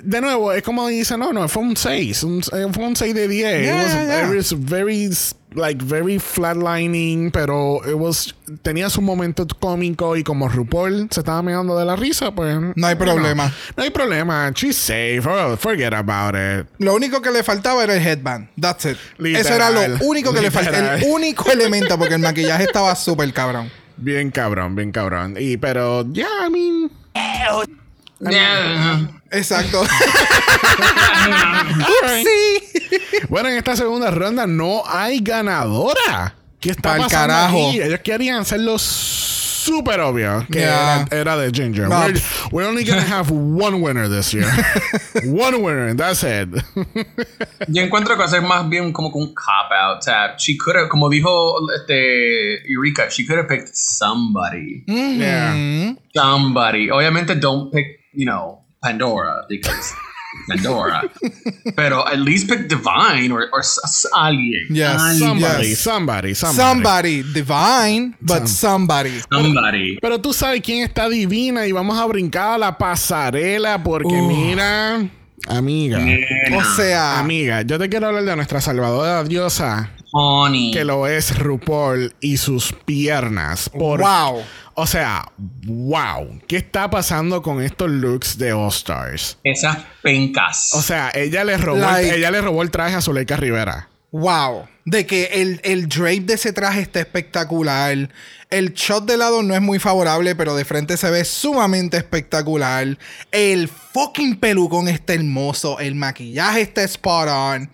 de nuevo, es como dice, no, no, fue un 6, un, eh, fue un 6 de 10. Yeah, it was yeah, yeah. very, very, like, very flatlining, pero it was, tenía su momento cómico y como RuPaul se estaba meando de la risa, pues. No hay problema. No, hay problema. She's safe. Oh, forget about it. Lo único que le faltaba era el headband. That's it. Literal. Eso era lo único que le faltaba. El único elemento, porque el maquillaje estaba súper cabrón. Bien cabrón, bien cabrón. Y, pero, yeah, I mean. Yeah. Exacto. sí. Bueno, en esta segunda ronda no hay ganadora. ¿Qué está Pa'l pasando carajo. aquí? Ellos querían hacerlo súper obvio que Yeah. era, era de Ginger. No. We're, we're only gonna have one winner this year. one winner, and that's it. Yo encuentro que hacer más bien como que un cop out. O sea, she could have, como dijo este Eureka, she could have picked somebody. yeah. Somebody. Obviamente, don't pick, you know, Pandora because Pandora. Pero at least pick Divine or, or alguien. Somebody, Yes. somebody, somebody, Somebody divine, but somebody. Somebody. Pero tú sabes quién está divina y vamos a brincar a la pasarela porque mira, amiga. O sea, Amiga, yo te quiero hablar de nuestra salvadora diosa, Honey. que lo es RuPaul y sus piernas. Por, wow. O sea, wow. ¿Qué está pasando con estos looks de All Stars? Esas pencas. O sea, ella le robó, el- ella le robó el traje a Zuleika Rivera. Wow. De que el, el drape de ese traje está espectacular. El shot de lado no es muy favorable, pero de frente se ve sumamente espectacular. El fucking pelucón está hermoso. El maquillaje está spot on.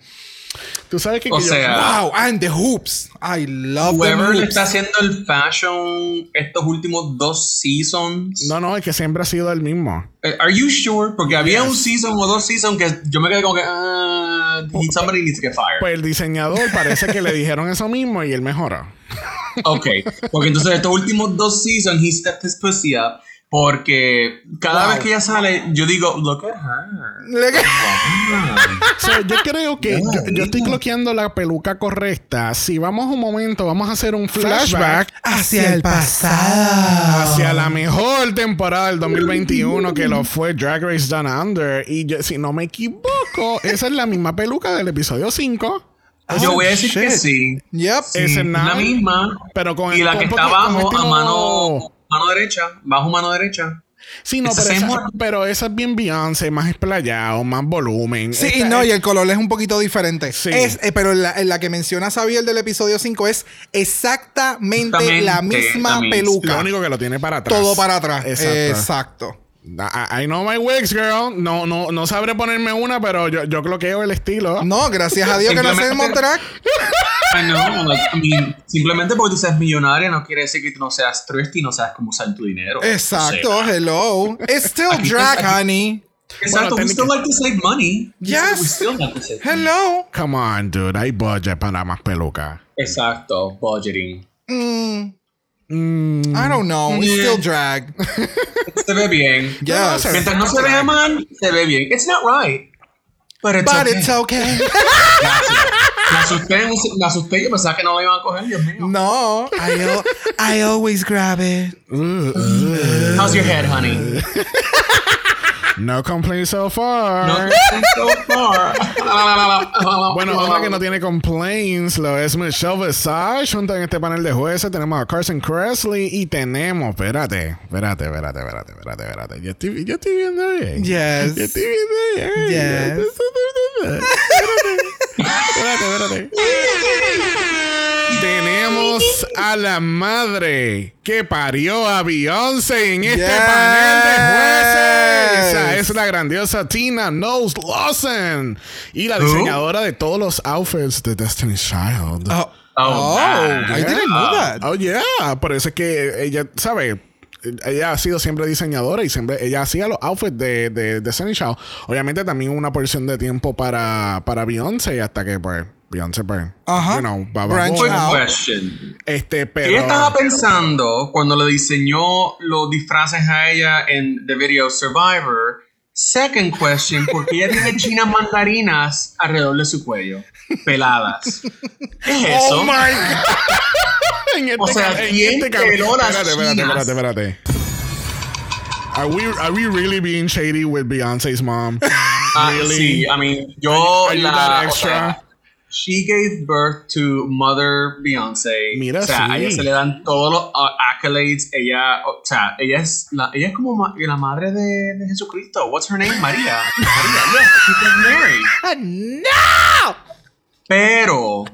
Tú sabes que, O que yo- sea, Wow. And the hoops. I love Whoever le está haciendo el fashion estos últimos dos seasons. No, no, es que siempre ha sido el mismo. Eh, Are you sure? Porque había un season o dos seasons que yo me quedé como que. he- somebody needs to get fired. Pues el diseñador parece que le dijeron eso mismo y él mejoró. Ok. Porque entonces estos últimos dos seasons he stepped his pussy up. Porque cada Wow. vez que ella sale, yo digo, look at her. So, yo creo que yo, yo estoy cloqueando la peluca correcta. Si vamos un momento, vamos a hacer un flashback Hacia el pasado. hacia la mejor temporada del 2021 que lo fue Drag Race Down Under. Y yo- si no me equivoco, esa es la misma peluca del episodio 5. yo voy a decir que sí. Yep. Esa es La misma. Pero con y la con que está abajo, a mano, mano derecha, bajo mano derecha, Sí, no, pero esa, one. pero esa es bien Beyoncé, más explayado, más volumen. Sí, Esta no, es- y el color es un poquito diferente. Sí. Es, eh, pero en la, en la que menciona Xavier del episodio 5 es exactamente, Exactamente la misma la misma. peluca. Lo único que lo tiene para atrás. Todo para atrás. Exacto. Exacto. I, I know my wigs, girl. No, no, no sabré ponerme una, pero yo, yo cloqueo el estilo. No, gracias a Dios que no hacemos drag. I know, like, I mean, simplemente porque tú seas millonaria no quiere decir que tú no seas thrifty y no sabes cómo usar tu dinero. Exacto, O sea, hello. It's still Aquí- drag, aquí- honey. Exacto, Bueno, we still técnica- like to save money. Yes. We still like to save money. Hello. Come on, dude. Hay budget para más peluca. Exacto, budgeting. Mm, Mm, I don't know. We Yeah. still drag. Se ve bien. Yes. Mientras no se vea mal, se ve bien. It's not right. But it's But okay. it's okay. Gracias. Me asusté, me asusté. Yo pensaba que no lo iban a coger, Dios mío. No, I, I always grab it. How's your head, honey? no complaints so far. No, so far. Bueno, otra que no tiene complaints lo es Michelle Visage. Junto en este panel de jueces tenemos a Carson Kressley y tenemos, espérate, espérate, espérate, espérate, espérate, espérate. Yo estoy, yo estoy viendo bien. Yes. Yo estoy viendo bien. Yes. Espérate, espérate. Tenemos a la madre que parió a Beyoncé en este Yes. panel de jueces. Esa es la grandiosa Tina Knowles Lawson y la Who? diseñadora de todos los outfits de Destiny's Child. Oh, Oh, oh, man. I didn't know that. Oh, yeah. Por eso es que ella, ¿sabe? Ella ha sido siempre diseñadora y siempre ella hacía los outfits de, de, de Sunny Child. Obviamente también una porción de tiempo para, para Beyoncé hasta que pues Beyoncé pues Ajá. you know, va- va- Branch Quick out. question. este pero ¿Qué estaba pensando cuando le diseñó los disfraces a ella en The Video Survivor? Second question, ¿por qué ella tiene chinas mandarinas alrededor de su cuello? Peladas. ¿Qué es eso? Oh my God. en este, O sea, ¿quién este peló las espérate, espérate, espérate, espérate. Are we, are we really being shady with Beyoncé's mom? Ah, really? Sí, I mean, yo Are you la... that o extra? sea, she gave birth to Mother Beyoncé. Mira, o sea, a sí. ella se le dan todos los uh, accolades. Ella, o sea, ella es, la, ella es como ma- la madre de, de Jesucristo. What's her name? María. María, yes, she's like Mary. no. Pero,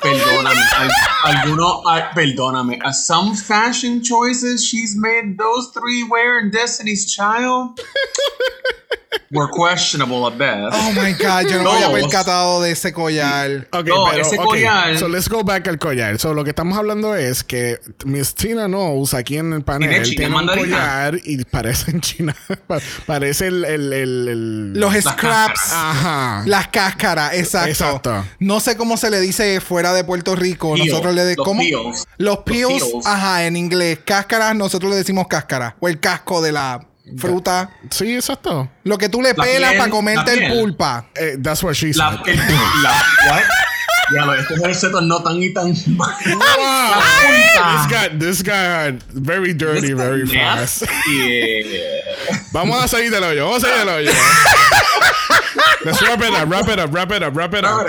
perdóname, al- alguno, ah, perdóname, a some fashion choices she's made those three wear in Destiny's Child were questionable at best. Oh my God, yo no me había percatado de ese collar. Ok, No, pero, ese ok, collar- So let's go back al collar. So lo que estamos hablando es que Miss Tina Knowles aquí en el panel Tiene tiene, china un mandarina. collar y parece en China. pa- parece el, el, el, el- Los Las scraps. cáscaras. Ajá. Las cáscaras, exacto. Exacto. No sé cómo se le dice fuera de Puerto Rico. Peel, Nosotros le los decimos. peels. Los peels, peels. ajá, en inglés. Cáscaras, nosotros le decimos cáscara. O el casco de la fruta. Sí, exacto. Lo que tú le La pelas piel, para comerte el pulpa. Eh, that's what she La, said. el, la, what? Ya lo, este ejercicio no tan y tan mal. Wow. This guy, this guy got very dirty, very fast. Yeah. Vamos a salir del hoyo, vamos a salir del hoyo. Let's wrap it up, wrap it up, wrap it up, wrap it up.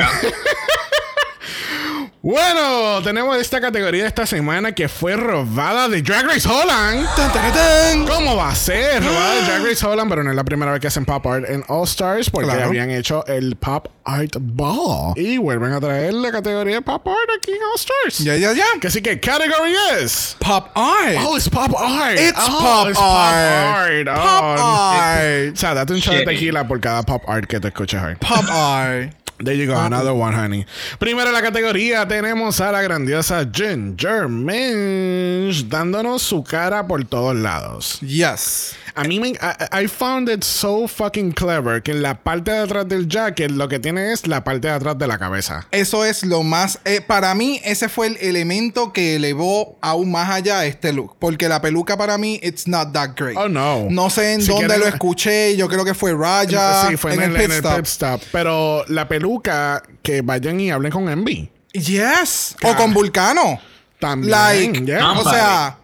Bueno, tenemos esta categoría esta semana que fue robada de Drag Race Holland. Tan, tan, tan. ¿Cómo va a ser? Robada de Drag Race Holland, pero no es la primera vez que hacen Pop Art en All Stars porque Claro. habían hecho el Pop Art Ball. Y vuelven a traer la categoría de Pop Art aquí en All Stars. Ya, ya, ya. Que así que category es. Pop art. Oh, it's pop art. It's oh, pop it's art. Pop art. Pop Oh, art. O sea, date un shot de tequila por cada pop art que te escuches hoy. Pop art. There you go, another one, honey. Primero en la categoría tenemos a la grandiosa Ginger Minch dándonos su cara por todos lados. Yes. A mí me. I, I found it so fucking clever que en la parte de atrás del jacket lo que tiene es la parte de atrás de la cabeza. Eso es lo más. eh, para mí, ese fue el elemento que elevó aún más allá este look. Porque la peluca para mí, it's not that great. Oh, no. No sé en Si dónde quieren- lo escuché. Yo creo que fue Raya. sí, fue en, en, el, el, en pit el stop. pit stop. Pero la peluca, que vayan y hablen con Envy. Yes. Claro. O con Vulcano. También. Like, yeah. o sea,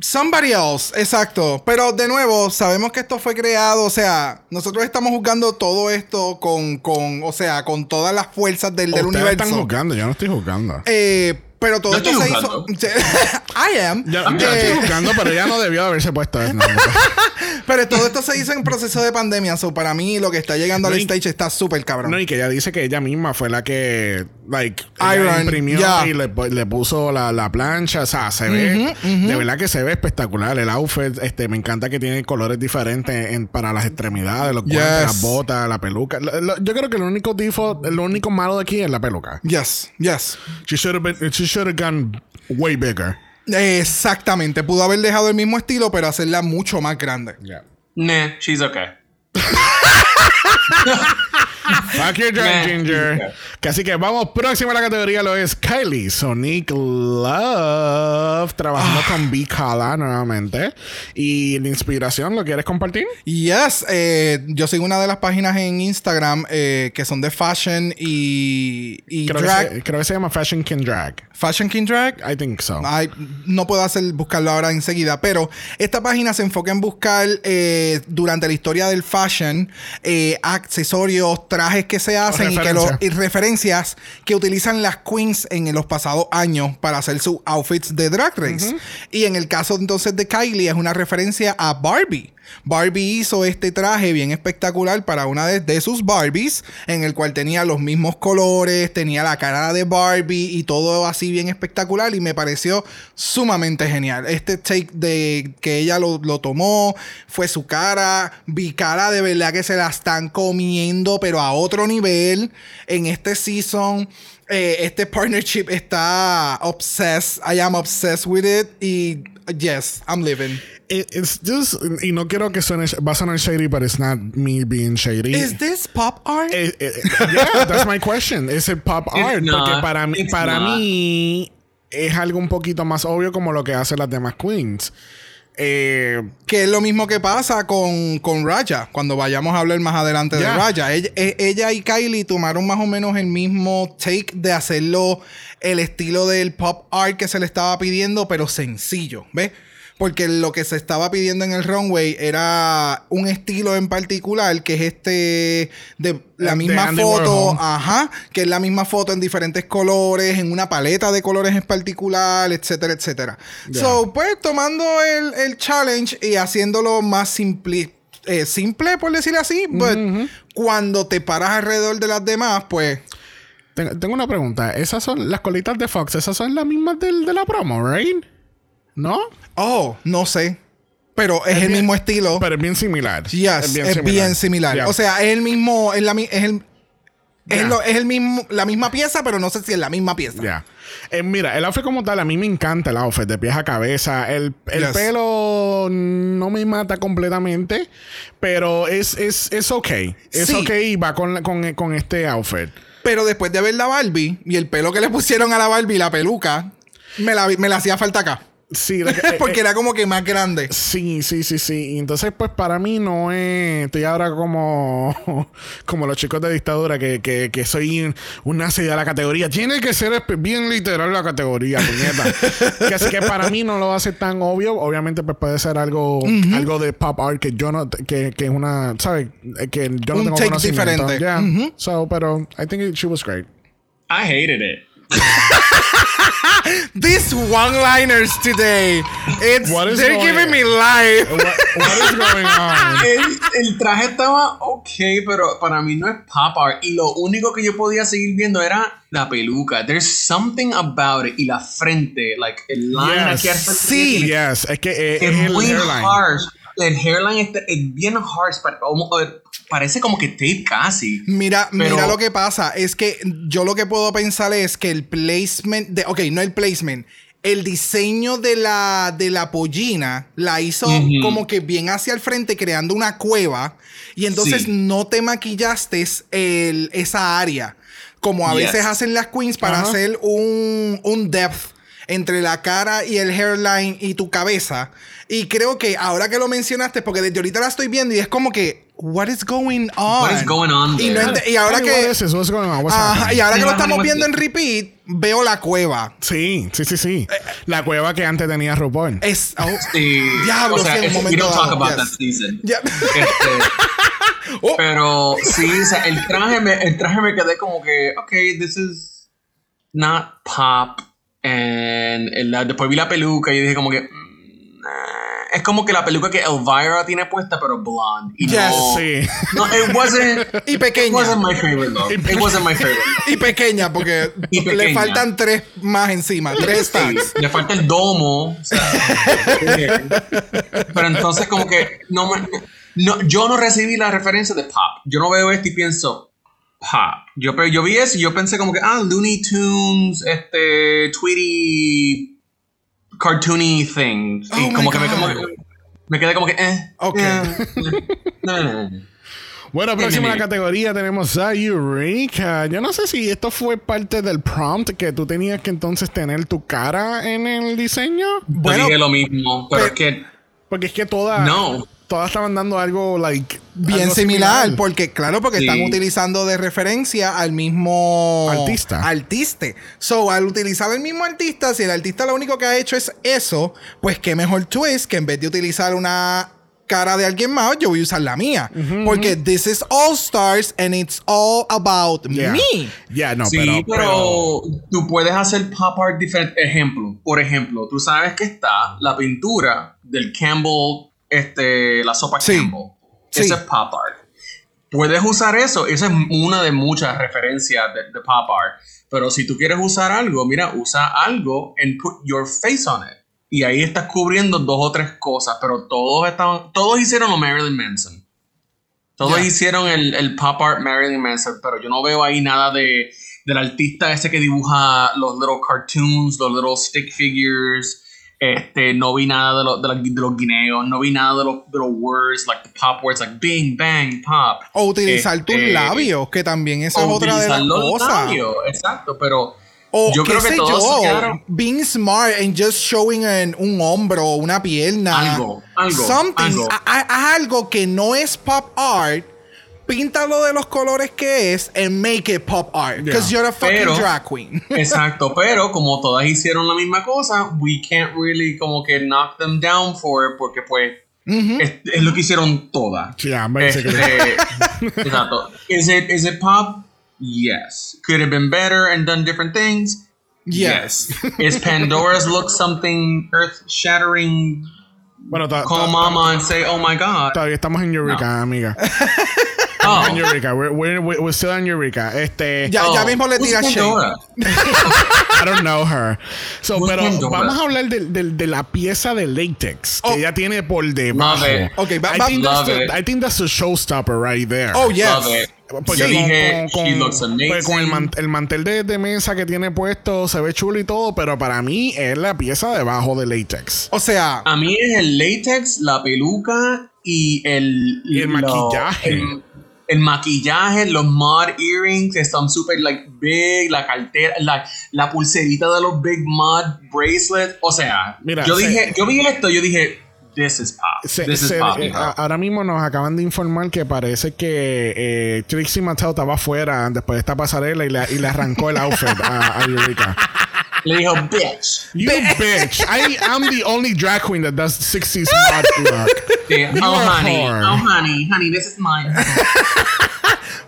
somebody else, exacto. Pero de nuevo, sabemos que esto fue creado, o sea, nosotros estamos juzgando todo esto con, con o sea, con todas las fuerzas del, del Ustedes universo. están juzgando, yo no estoy juzgando. Eh, pero todo Yo esto se hizo. I am. Yo, yo Eh, estoy juzgando, pero ella no debió haberse puesto eso. Pero todo esto se hizo en proceso de pandemia. So, para mí, lo que está llegando al No, y- stage está súper cabrón. No, y que ella dice que ella misma fue la que, like, Iron, imprimió y le, le puso la, la plancha. O sea, se ve, de verdad que se ve espectacular. El outfit, este, me encanta que tiene colores diferentes en- para las extremidades, los guantes, Yes. las botas, la peluca. Lo- lo- yo creo que lo único default, lo único malo de aquí es la peluca. Yes, yes. She should have gone way bigger. Exactamente. Pudo haber dejado el mismo estilo, pero hacerla mucho más grande. Yeah. Nah, she's okay. Fuck your drag Meh. ginger. Que Así que vamos próximo a la categoría lo es Kylie Sonic Love trabajando con B Kala nuevamente y la inspiración lo quieres compartir Yes, eh, yo sigo una de las páginas en Instagram eh, que son de fashion y, y creo que, drag. se, creo que se llama Fashion Can Drag Fashion King Drag. I think so Ay, no puedo hacer buscarlo ahora enseguida, pero esta página se enfoca en buscar eh, durante la historia del fashion eh, accesorios, trajes que se hacen y, que lo- Referencia. y referencias que utilizan las queens en los pasados años para hacer sus outfits de drag race. Y en el caso entonces de Kylie es una referencia a Barbie. Barbie hizo este traje bien espectacular para una de, de sus Barbies, en el cual tenía los mismos colores, tenía la cara de Barbie y todo así bien espectacular y me pareció sumamente genial. Este take de que ella lo, lo tomó, fue su cara, vi cara de verdad que se la están comiendo, pero a otro nivel en este season. eh, este partnership está obsessed. I am obsessed with it. Y yes, I'm living. It- it's just y no quiero que suene va a sonar shady but it's not me being shady Is this pop art? Eh, eh, yeah, that's my question. Is it pop art? not. Porque para mí, It's para not. mí es algo un poquito más obvio como lo que hacen las demás queens. Eh, Que es lo mismo que pasa con, con Raya, cuando vayamos a hablar más adelante de Ya. Raya. Ella, e- ella y Kylie tomaron más o menos el mismo take de hacerlo el estilo del pop art que se le estaba pidiendo, pero sencillo, ¿ves? Porque lo que se estaba pidiendo en el runway era un estilo en particular, que es este de la misma foto, ajá, que es la misma foto en diferentes colores, en una paleta de colores en particular, etcétera, etcétera. So, pues tomando el, el challenge y haciéndolo más simple, eh, simple, por decir así, but cuando te paras alrededor de las demás, pues tengo, tengo una pregunta. Esas son las colitas de Fox. Esas son las mismas del, de la promo, right? ¿No? Oh, no sé. Pero es, el bien- mismo estilo. Pero es bien similar. yes, es bien similar. Yeah. O sea, es el mismo, es, la, es el, es, Ya. lo- es el mismo, la misma pieza, pero no sé si es la misma pieza. Ya. Eh, mira, el outfit como tal, a mí me encanta el outfit de pies a cabeza. El, el Yes. pelo no me mata completamente, pero es, es, es ok. Es Sí. ok y va con, con, con este outfit. Pero después de ver la Barbie y el pelo que le pusieron a la Barbie, la peluca, me la, me la hacía falta acá. Sí, la que- eh, Porque era como que más grande. Sí, sí, sí, sí. Entonces, pues para mí no es. Estoy ahora como. Como los chicos de dictadura, que, que, que soy un, nazi de la categoría. Tiene que ser bien literal la categoría, puñeta. que así que para mí no lo hace tan obvio. Obviamente, pues puede ser algo, algo de pop art que yo no. Que, que es una. ¿Sabes? Que yo no Un tengo take conocimiento. diferente. Yeah. Ujú. So, pero I think it- she was great. I hated it. These one-liners today. It's, What is they're going- giving me life. What, what is going on? El, el traje estaba ok, pero para mí no es pop art. Y lo único que yo podía seguir viendo era la peluca. There's something about it. Y la frente, like el line Yes. aquí frente Sí. tiene. Yes, es que eh, Es es el muy hairline. harsh. El hairline es bien harsh. pa- como- parece como que tape casi. Mira, Pero- mira lo que pasa. Es que yo lo que puedo pensar es que el placement de. Ok, no el placement. El diseño de la, de la pollina la hizo como que bien hacia el frente, creando una cueva. Y entonces Sí. no te maquillaste el, esa área. Como a Yes. veces hacen las queens para hacer un, un depth entre la cara y el hairline y tu cabeza. Y creo que ahora que lo mencionaste, porque desde ahorita la estoy viendo y es como que, what is going on? What is going on Y, no y ahora que... what is this? What's going on? What's Ajá, happening? y ahora que lo estamos viendo en repeat, veo la cueva. Sí, sí, sí, sí. La cueva que antes tenía RuPaul. Es... oh, Sí. Diablo, o sea, en un es- we momento don't talk dado, about yes. that season. ya. Este, Oh. Pero sí, o sea, el traje, me, el traje me quedé como que, ok, this is not pop. And el- después vi la peluca y dije como que, mm, nah. Es como que la peluca que Elvira tiene puesta, pero blonde. Y Yes, no, sí. no, it wasn't. Y It pequeña. wasn't my favorite though. It wasn't my favorite. Y pequeña, porque Y le faltan tres más encima, tres Sí, stacks. le falta el domo. o sea, pero entonces, como que no no, yo no recibí la referencia de pop. Yo no veo esto y pienso pop. Yo, yo vi eso y yo pensé como que, ah, Looney Tunes, este, Tweety, cartoony thing. Y Oh my como que me, como que me quedé como que, eh. Ok. eh, no, no, no, no. Bueno, próxima Mire. categoría tenemos a Eureka. Yo no sé si esto fue parte del prompt que tú tenías que entonces tener tu cara en el diseño. Yo Bueno, dije lo mismo, pero es que Porque es que todas, No. Todas estaban dando algo like Bien algo similar, porque claro, porque Sí. están utilizando de referencia al mismo Artista. Artiste. So, al utilizar el mismo artista, si el artista lo único que ha hecho es eso, pues qué mejor twist que en vez de utilizar una cara de alguien más, yo voy a usar la mía. Porque this is All Stars and it's all about Yeah. me. Yeah, no, sí, pero, pero, tú puedes hacer pop art diferente. Ejemplo, por ejemplo, tú sabes que está la pintura del Campbell, este, la sopa Sí. Campbell. Sí. Ese es pop art. Puedes usar eso. Esa es una de muchas referencias de, de pop art. Pero si tú quieres usar algo, mira, usa algo and put your face on it. Y ahí estás cubriendo dos o tres cosas, pero todos estaban, todos hicieron lo Marilyn Manson. Todos hicieron el, el pop art Marilyn Manson, pero yo no veo ahí nada de del artista ese que dibuja los little cartoons, los little stick figures. Este, no vi nada de, lo- de, la- de los guineos, no vi nada de los, de los words, like the pop words, like bing, bang, pop. O utilizar tus Este, labios, que también esa es otra de las los cosas. labios, Exacto, pero O yo qué creo que sé yo, quedaron- being smart and just showing an- un hombro, una pierna. Algo, algo, Something, algo. a- a- algo que no es pop art. Píntalo de los colores que es and make it pop art. Because Yeah. you're a fucking Pero- drag queen. Exacto, pero como todas hicieron la misma cosa, we can't really como que knock them down for it porque pues es, es lo que hicieron todas. Yeah, basically. Este, exacto. Is it is it pop? Yes. Could have been better and done different things. Yes. Is Pandora's look something earth shattering? bueno, Call mama and say, "Oh my God." todavía estamos en Eureka, amiga. Oh, En Eureka, we're, we're, we're still in Eureka. Este, Ya, oh, ya mismo le tira. Pandora? I don't know her. So, Who's pero Pandora? vamos a hablar de, de- de la pieza de latex que Oh. ella tiene por debajo. Love it. Ok, va- I, think Love that's the. I think that's the showstopper right there. Oh, yes. Love it. Porque Yo con- dije, con- she con- looks amazing. pues con el, man- el mantel de, de mesa que tiene puesto se ve chulo y todo, pero para mí es la pieza debajo de latex. O sea, A mí es el látex, la peluca y el, Y el lo- maquillaje. El, el maquillaje, los mod earrings están súper like big, la cartera, la, la pulserita de los big mod bracelets. O sea, Mira, yo se- dije, yo vi esto, yo dije, this is pop. Se- this is pop. eh, a- ahora mismo nos acaban de informar que parece que eh, Trixie Mattel estaba afuera después de esta pasarela y le, y le arrancó el outfit a, a Eureka. Le dijo, bitch. You bitch. I, I'm the only drag queen that does 60s mod look. Sí, oh, honey. whore. Oh, honey. Honey, this is mine.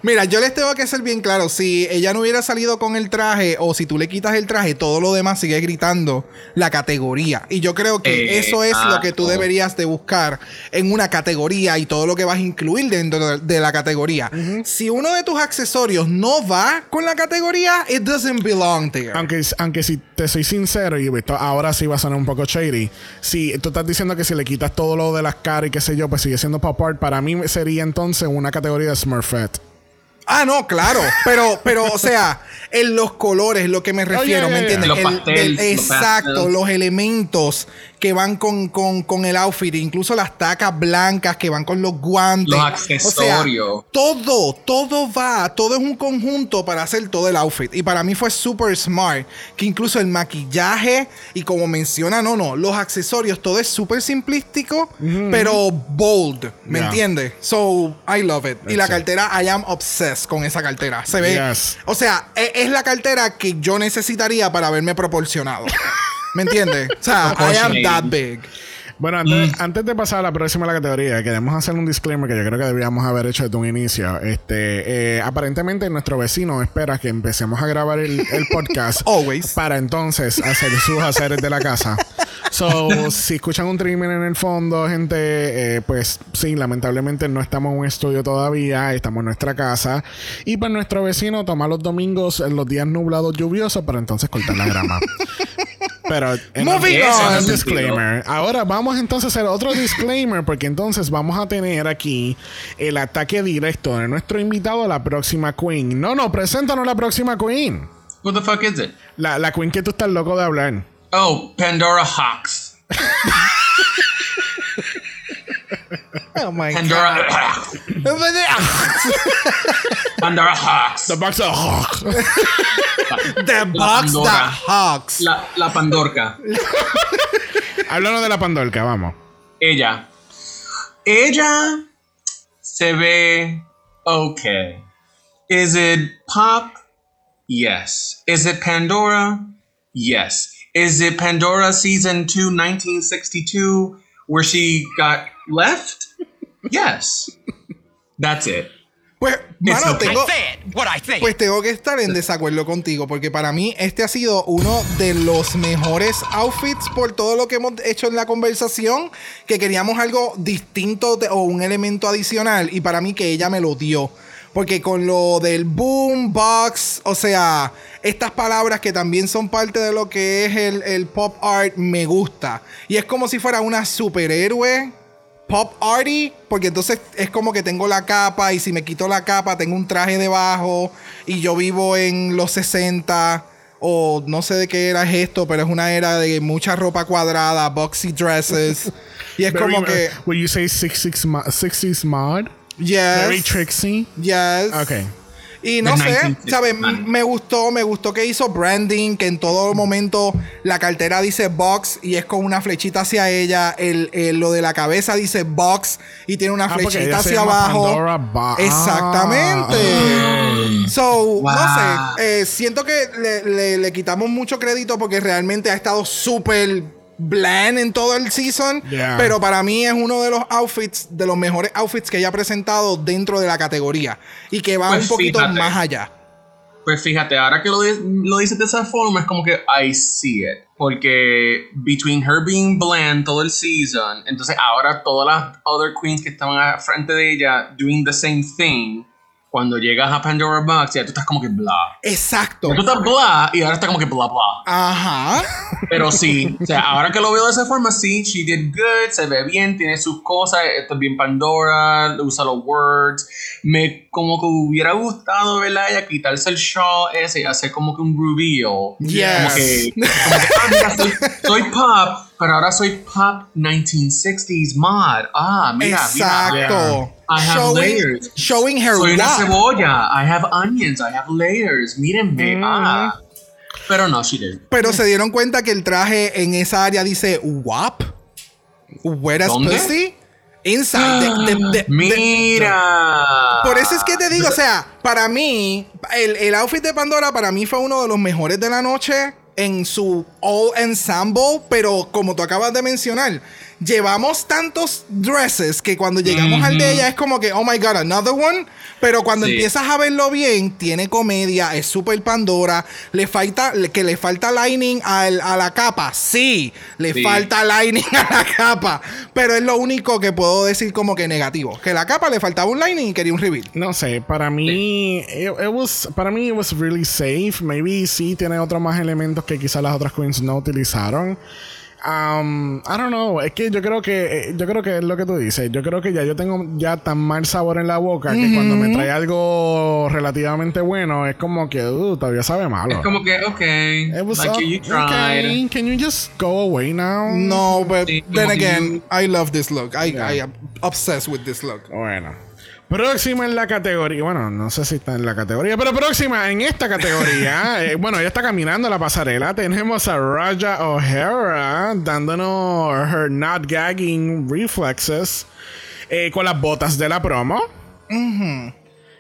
Mira, yo les tengo que ser bien claro. Si ella no hubiera salido con el traje o si tú le quitas el traje, todo lo demás sigue gritando la categoría. Y yo creo que eso es lo que tú deberías de buscar en una categoría y todo lo que vas a incluir dentro de, de la categoría. Si uno de tus accesorios no va con la categoría, it doesn't belong there. Aunque, aunque si te soy sincero, y esto ahora sí va a sonar un poco shady, si tú estás diciendo que si le quitas todo lo de las caras y qué sé yo, pues sigue siendo pop art, para mí sería entonces una categoría de Smurfette. Ah, no, claro. Pero, pero, o sea, en los colores, lo que me refiero, ya, ¿me entiendes? Los El- pasteles, el- los exacto, los elementos que van con, con, con el outfit, incluso las tacas blancas que van con los guantes. Los O accesorios. sea, todo, todo va, todo es un conjunto para hacer todo el outfit. Y para mí fue súper smart, que incluso el maquillaje y como menciona, no, no, los accesorios, todo es súper simplístico, pero bold, ¿me Yeah. entiendes? So, I love it. y la it. cartera, I am obsessed con esa cartera. Se ve. Yes. O sea, e- es, la cartera que yo necesitaría para verme proporcionado. ¿Me entiendes? O sea, I am that big. Bueno, antes, antes de pasar a la próxima la categoría, queremos hacer un disclaimer que yo creo que deberíamos haber hecho desde un inicio. Este, eh, aparentemente nuestro vecino espera que empecemos a grabar el, el podcast Always. para entonces hacer sus haceres de la casa. So, si escuchan un trimmer en el fondo, gente, eh, pues sí, lamentablemente no estamos en un estudio todavía, estamos en nuestra casa. Y pues nuestro vecino toma los domingos en los días nublados lluviosos para entonces cortar la grama. Pero Moving on. disclaimer. Ahora vamos entonces a hacer otro disclaimer porque entonces vamos a tener aquí el ataque directo de nuestro invitado a la próxima queen. No, no, preséntanos la próxima queen. What the fuck is it? La, la queen que tú estás loco de hablar. Oh, Pandora Hawks. Oh my Pandora. God. Pandora Hawks. The box of Hawks. The box Pandora. that hawks. La, la Pandorca. Háblanos de la Pandorca, vamos. Ella. Ella se ve okay. Is it pop? Yes. Is it Pandora? Yes. Is it Pandora season 2 1962 where she got left? Yes. That's it. Pues, mano, okay. tengo, said what I think. pues tengo que estar en desacuerdo contigo, porque para mí este ha sido uno de los mejores outfits por todo lo que hemos hecho en la conversación, que queríamos algo distinto de- o un elemento adicional, y para mí que ella me lo dio. Porque con lo del boom box, o sea, estas palabras que también son parte de lo que es el, el pop art, me gusta. Y es como si fuera una superhéroe pop arty, porque entonces es como que tengo la capa y si me quito la capa tengo un traje debajo y yo vivo en los 60 o no sé de qué era esto, pero es una era de mucha ropa cuadrada, boxy dresses y es como que Will you say 60s, mo- 60s mod? Very yes, tricksy. yes. Okay. Y no sé, 1960s ¿sabes? Me gustó, me gustó que hizo branding, que en todo momento la cartera dice box y es con una flechita hacia ella, el, el- lo de la cabeza dice box y tiene una Ah, flechita hacia abajo. Bo- Exactamente. Ah, So, Wow. no sé, eh, siento que le, le- le quitamos mucho crédito porque realmente ha estado súper bland en todo el season, Yeah. pero para mí es uno de los outfits, de los mejores outfits que ella ha presentado dentro de la categoría y que va Pues un poquito fíjate. más allá. Pues fíjate, ahora que lo, lo dices de esa forma, es como que I see it. Porque between her being bland todo el season, entonces ahora todas las other queens que estaban al frente de ella doing the same thing, cuando llegas a Pandora Box, ya tú estás como que blah. Exacto. Ya tú estás blah y ahora está como que blah blah. Ajá. Pero sí, o sea, ahora que lo veo de esa forma, sí, she did good, se ve bien, tiene sus cosas, esto es bien Pandora, usa los words. Me como que hubiera gustado, ¿verdad? Ella quitarse el shawl ese y hacer como que un reveal. Yes. Como que, como que, ah, mira, soy, soy pop, pero ahora soy pop 1960s mod. Ah, mira, mira. Exacto. I have Showing, layers. showing her Soy una cebolla. I have onions. I have layers. Mírenme. Ah. Pero no, she did. Pero se dieron cuenta que el traje en esa área dice WAP. Whereas ¿Dónde? pussy. Inside. de- de- de- de- Mira. por eso es que te digo, o sea, para mí, el, el outfit de Pandora para mí fue uno de los mejores de la noche en su all ensemble, pero como tú acabas de mencionar, llevamos tantos dresses que cuando llegamos al de ella es como que, oh my god, another one. Pero cuando Sí. empiezas a verlo bien, tiene comedia, es super Pandora, le falta, que le falta lining al- a la capa, sí, le Sí. falta lining a la capa, pero es lo único que puedo decir como que negativo, que la capa le faltaba un lining y quería un reveal. No sé, para mí, it, it was, para mí it was really safe. Maybe sí tiene otros más elementos que quizás las otras queens no utilizaron. Um, I don't know, es que yo creo que eh, yo creo que es lo que tú dices. Yo creo que ya yo tengo ya tan mal sabor en la boca que cuando me trae algo relativamente bueno es como que uh, todavía sabe malo. Es como que, ok. It was like you, you tried. okay, Can you just go away now? No, but Sí, then again, I love this look. I, Yeah. I am obsessed with this look. Bueno. Próxima en la categoría. Bueno, no sé si está en la categoría, pero próxima en esta categoría. eh, bueno, ella está caminando la pasarela. Tenemos a Raja O'Hara dándonos her not gagging reflexes eh, con las botas de la promo.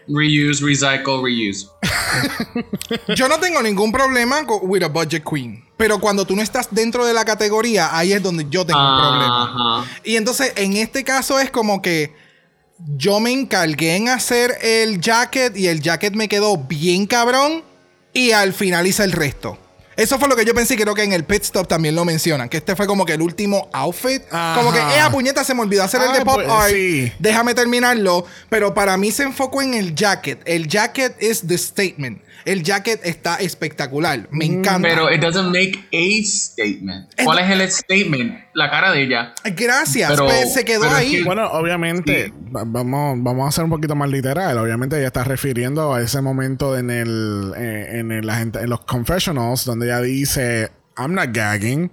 Reuse, recycle, reuse. Yo no tengo ningún problema con with a budget queen. Pero cuando tú no estás dentro de la categoría, ahí es donde yo tengo un problema. Y entonces, en este caso es como que yo me encargué en hacer el jacket y el jacket me quedó bien cabrón y al final hice el resto. Eso fue lo que yo pensé creo que en el pit stop también lo mencionan, que este fue como que el último outfit. Ajá. Como que, eh, puñeta, se me olvidó hacer el Ay, de pop pues, art. sí. Déjame terminarlo. Pero para mí se enfocó en el jacket. El jacket es the statement. El jacket está espectacular. Me encanta. Pero it doesn't make a statement. ¿Cuál es el statement? La cara de ella. Gracias, Pero- pues, se quedó pero es ahí. que- Bueno, obviamente, va- vamos, vamos a ser un poquito más literal. Obviamente ella está refiriendo a ese momento en el, eh, en, el- la gente, en los confessionals donde ella dice, I'm not gagging.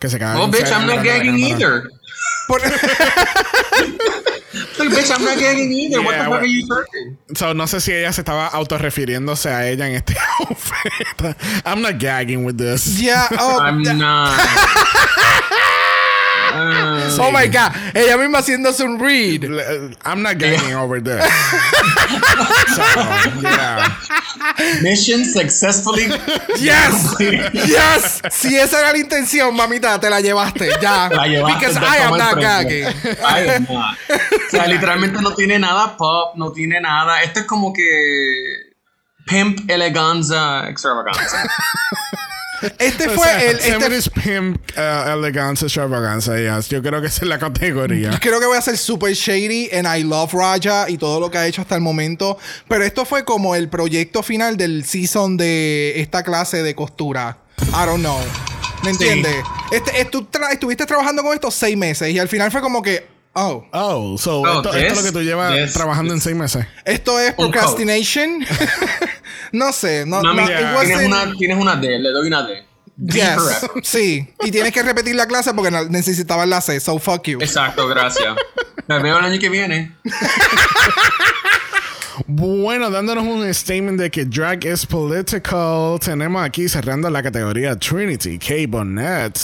Que se caga. Oh, en bitch, I'm not gagging either. Por- Like, bitch, I'm not gagging either. What Yeah, the fuck well- are you saying? So, no sé si ella se estaba autorrefiriéndose a ella en este outfit. I'm not gagging with this. Ya, oh, I'm ya- Ah, oh my god, ella misma haciéndose un read. I'm not gagging over this. so, yeah. mission successfully. Yes, yes. Si esa era la intención, mamita, te la llevaste ya. La llevaste, Because I am not gagging. I am not. O sea, literalmente no tiene nada pop, no tiene nada. Esto es como que pimp eleganza extravaganza. Este O fue sea, el. Este, Somebody's pimp uh, elegancia extravaganza, yes. Yo creo que esa es la categoría. creo que voy a ser super shady and I love Raja y todo lo que ha hecho hasta el momento. Pero esto fue como el proyecto final del season de esta clase de costura. I don't know. ¿Me entiendes? Este, estu- tra- estuviste trabajando con esto seis meses y al final fue como que, oh, Oh, so Oh, esto, esto es lo que tú llevas this- trabajando en seis meses. esto es Un procrastination. no sé, no, Mami, no, yeah. tienes, una, tienes una D, le doy una D. Yes. Sí. Y tienes que repetir la clase porque necesitaban la C. So fuck you. Exacto, gracias. Me veo el año que viene. Bueno, dándonos un statement de que drag is political, tenemos aquí cerrando la categoría Trinity K. Bonnet,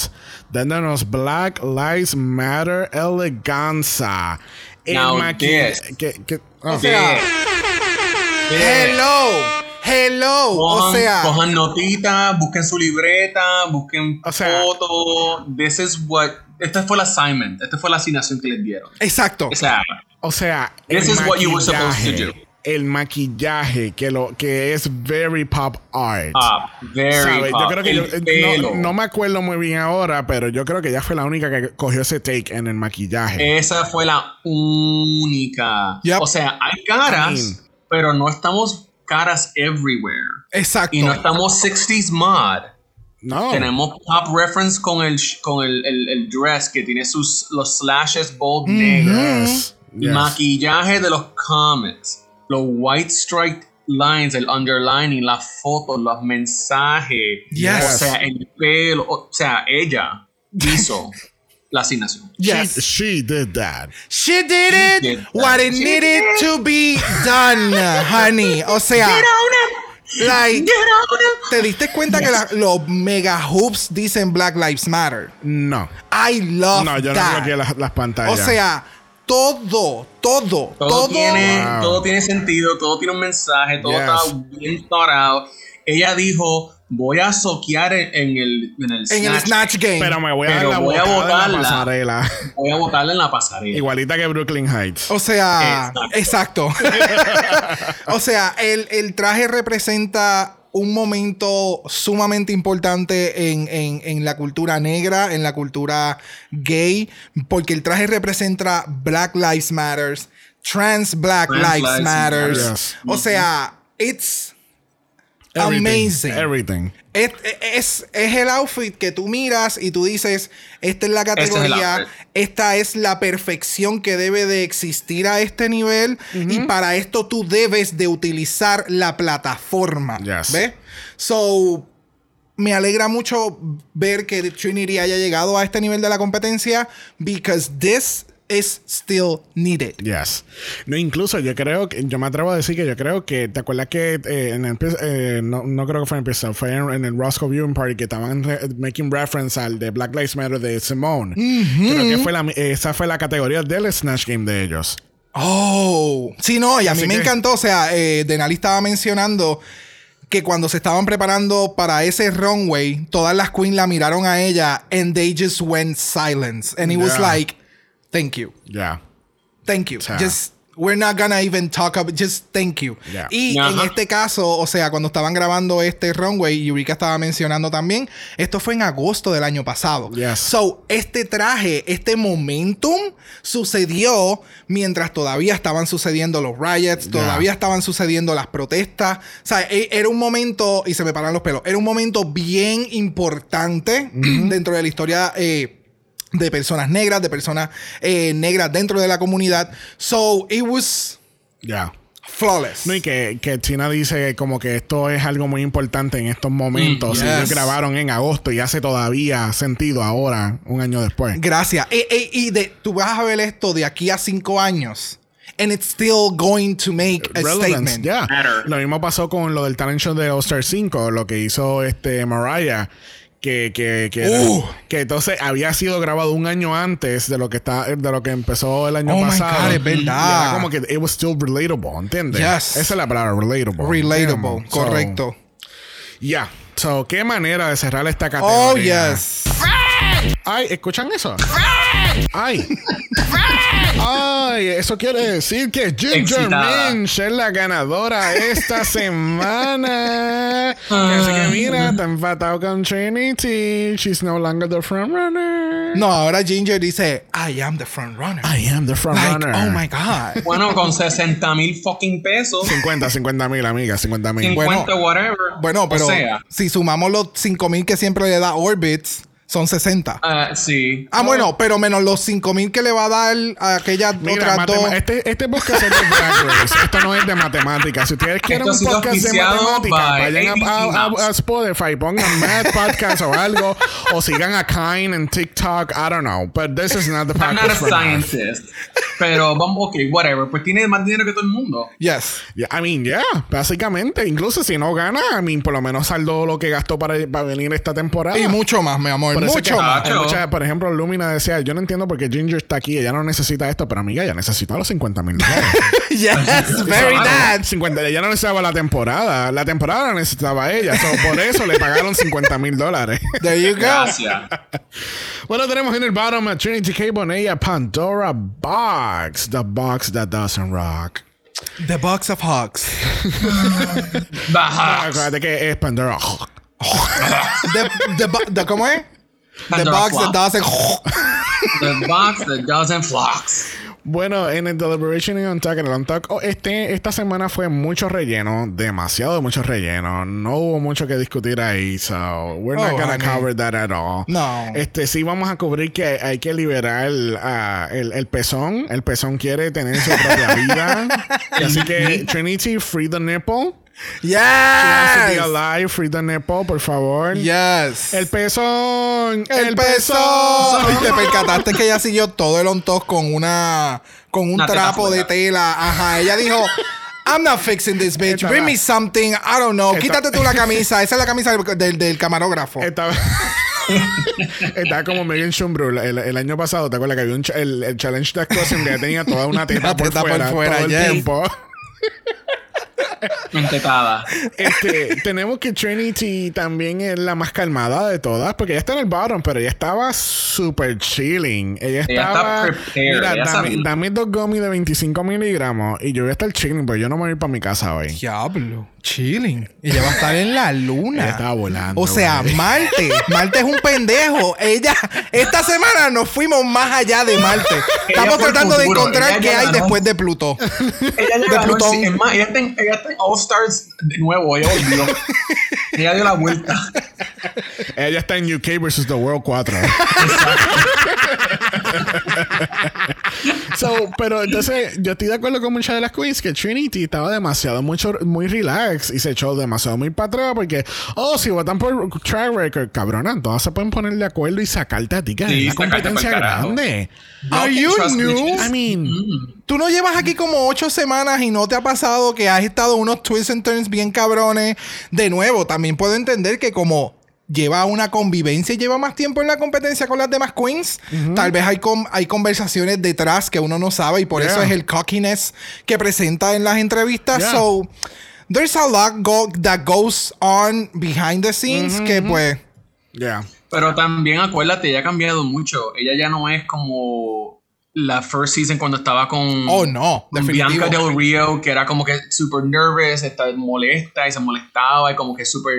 dándonos Black Lives Matter eleganza. El Now this. que- que- oh. O sea, hello. Hello. O Cojan, sea, cojan notita, busquen su libreta, busquen O sea- fotos. This is what. Este fue el assignment. Esta fue la asignación que les dieron. exacto. O sea, O sea, This is what you were supposed to do. El maquillaje que lo que es very pop art. ah, very ¿Sabes? Yo pop. creo que yo, eh, no, no me acuerdo muy bien ahora, pero yo creo que ella fue la única que cogió ese take en el maquillaje. Esa fue la única. Yep. O sea, hay caras, I mean. pero no estamos caras everywhere. Exacto. Y no estamos 60s mod. no. Tenemos pop reference con el con el, el- el dress que tiene sus los slashes bold negros. Yes. Yes. Maquillaje de los comments. Los white striped lines, el underlining, las fotos, los mensajes. Yes. O sea, el pelo. O sea, ella hizo la asignación. Yes. She, she did that. She did it did what it She needed to be done, honey. O sea, like, ¿te diste cuenta que la- los mega hoops dicen Black Lives Matter? No. I love No, yo no that. bloqueé las, las o pantallas. sea, todo, todo, Todo, todo. tiene, Wow. todo tiene sentido, todo tiene un mensaje, todo Yes. está bien thought out. Ella dijo, voy a soquear en, en el, en el en el Snatch Game. pero me voy a dar Pero la voy a en la pasarela. Voy a botarla en la pasarela. Igualita que Brooklyn Heights. O sea, exacto. Exacto. o sea, el, el traje representa un momento sumamente importante en, en- en la cultura negra, en la cultura gay, porque el traje representa Black Lives Matters, Trans Black Trans Lives, Lives Matters. Yes. O sea, it's Everything. amazing. Everything. Es, es, es el outfit que tú miras y tú dices, esta es la Este es categoría, esta es la perfección que debe de existir a este nivel y para esto tú debes de utilizar la plataforma. Yes. ¿Ves? So, me alegra mucho ver que Trinity haya llegado a este nivel de la competencia because this is still needed. Yes. No, incluso yo creo que, yo me atrevo a decir que yo creo que, ¿te acuerdas que eh, en el, eh, no, no creo que fue en el fue en, en el Roscoe Viewing Party que estaban re- making reference al de Black Lives Matter de Simone? Creo que fue la, esa fue la categoría del Snatch Game de ellos. Oh, sí, no, y a Así mí me que- encantó. O sea, eh, Denali estaba mencionando que cuando se estaban preparando para ese runway, todas las queens la miraron a ella and they just went silence. And it was Yeah. like, thank you, Ya. thank you. sea. just, we're not gonna even talk about, just thank you. Yeah. Y en Ajá. este caso, o sea, cuando estaban grabando este runway, Eureka estaba mencionando también, esto fue en agosto del año pasado. Yes. So, este traje, este momentum sucedió mientras todavía estaban sucediendo los riots, todavía estaban sucediendo las protestas. O sea, e- era un momento, y se me paran los pelos, era un momento bien importante dentro de la historia. eh, de personas negras, de personas eh, negras dentro de la comunidad. So, it was Ya. flawless. No, y que, que China dice como que esto es algo muy importante en estos momentos. Mm, Y ellos yes. grabaron en agosto y hace todavía sentido ahora, un año después. Gracias. Eh, eh, y de, tú vas a ver esto de aquí a cinco años. And it's still going to make a Relevance, statement. Matter. Lo mismo pasó con lo del talent show de All Star 5, lo que hizo este Mariah. Que, que, que, Uh. que entonces había sido grabado un año antes de lo que está de lo que empezó el año Oh my pasado. God, es verdad. era como que it was still relatable, ¿entiendes? Yes. Esa es la palabra, relatable. Relatable, ¿entiendes? So, correcto. Ya. So, qué manera de cerrar esta oh, categoría. yes. Ay, ¿escuchan eso? Ay. Ay, eso quiere decir que Ginger. Minch es la ganadora esta semana. Así que mira, está empatado con Trinity. She's no longer the frontrunner. No, ahora Ginger dice, I am the front runner. I am the like, frontrunner. oh my God. Bueno, con 60 mil fucking pesos. 50, 50 mil, amiga, 50 mil. 50, whatever. Bueno, pero O sea, si sumamos los 5000 que siempre le da Orbits, son 60. ah, sí. Ah, bueno, pero menos los 5000 que le va a dar a aquellas Mira, otras dos. este, este podcast es de Drag Race. Esto no es de matemáticas. Si ustedes quieren Esto un podcast de matemáticas, vayan a, a- a- a Spotify, pongan Math Podcast o algo, o sigan a Kine en TikTok. I don't know. But this is not the I'm not a podcast scientist. Pero vamos, ok, whatever. Pues tiene más dinero que todo el mundo. Yes. Yeah, I mean, yeah, básicamente. Incluso si no gana, I mean, por lo menos saldó lo que gastó para, para venir esta temporada. Y mucho más, mi amor. Mucho que- más. hay mucha- por ejemplo, Lumina decía, yo no entiendo por qué Ginger está aquí, ella no necesita esto, pero amiga, ella necesita los 50 mil dólares. yes, very that. 50, ella no necesitaba la temporada, la temporada la necesitaba ella, so, por eso le pagaron 50 mil dólares. There you go. Gracias. bueno, tenemos en el bottom a Trinity K. Bonella Pandora Box, the box that doesn't rock. The box of hugs. Baja. Acuérdate que es Pandora. The, the, the- ¿Cómo es? The box that doesn't. The box that doesn't flocks. Bueno, en el Deliberation y Untuck, el Untuck, oh, este, esta semana fue mucho relleno, demasiado mucho relleno. No hubo mucho que discutir ahí, so we're not Oh, gonna honey. cover that at all. No. Este, sí vamos a cubrir que hay que liberar ah, el, el pezón. El pezón quiere tener su propia vida. Así que, Trinity, free the nipple. She wants to be Yes. alive, free the nipple, por favor. Yes. El pezón. El peso. Y te percataste que ella siguió todo el on top con una con un Una teta trapo de fuera. tela. Ajá. Ella dijo. I'm not fixing this bitch. Esta Bring me something. I don't know. Esta- Quítate tú la camisa. Esa es la camisa del, del- del camarógrafo. Estaba, estaba como Megan Schumbrul el, el año pasado, ¿te acuerdas que había un ch- el, el challenge de actuación que tenía toda una teta, Una por, teta por fuera, fuera, todo el yes. tiempo? Entetada. Este, tenemos que Trinity también es la más calmada de todas, porque ella está en el bottom, pero ella estaba super chilling. Ella Ella estaba. está mira, ella dame, dos gummies de 25 miligramos y yo voy a estar chilling, pero yo no me voy a ir para mi casa hoy. Diablo. Chilling. Ella va a estar en la luna. Ella estaba volando, O sea, güey. Marte. Marte es un pendejo. Ella, esta semana nos fuimos más allá de Marte. Estamos tratando de encontrar Ella qué hay ganó. después de Plutón. Ella De el- Plutón. Es más, ella está en, ella está en All Stars de nuevo. Ella volvió. Ella dio la vuelta. Ella está en UK versus the World 4. so, pero entonces, yo estoy de acuerdo con muchas de las queens que Trinity estaba demasiado, mucho, muy relax y se echó demasiado muy para atrás porque, oh, si votan por track record, cabrona, todas se pueden poner de acuerdo y sacarte a ti, que Sí, es una competencia grande. Are you new? I mean, Tú no llevas aquí como ocho semanas y no te ha pasado que has estado unos twists and turns bien cabrones. De nuevo, también puedo entender que como lleva una convivencia y lleva más tiempo en la competencia con las demás queens. Tal vez hay, con- hay conversaciones detrás que uno no sabe y por eso es el cockiness que presenta en las entrevistas. Yeah. So, there's a lot go- that goes on behind the scenes que pues... Yeah. Pero también acuérdate, ella ha cambiado mucho. Ella ya no es como la first season cuando estaba con, Oh, no, con. Bianca Del Rio, que era como que super nervous, está molesta y se molestaba y como que super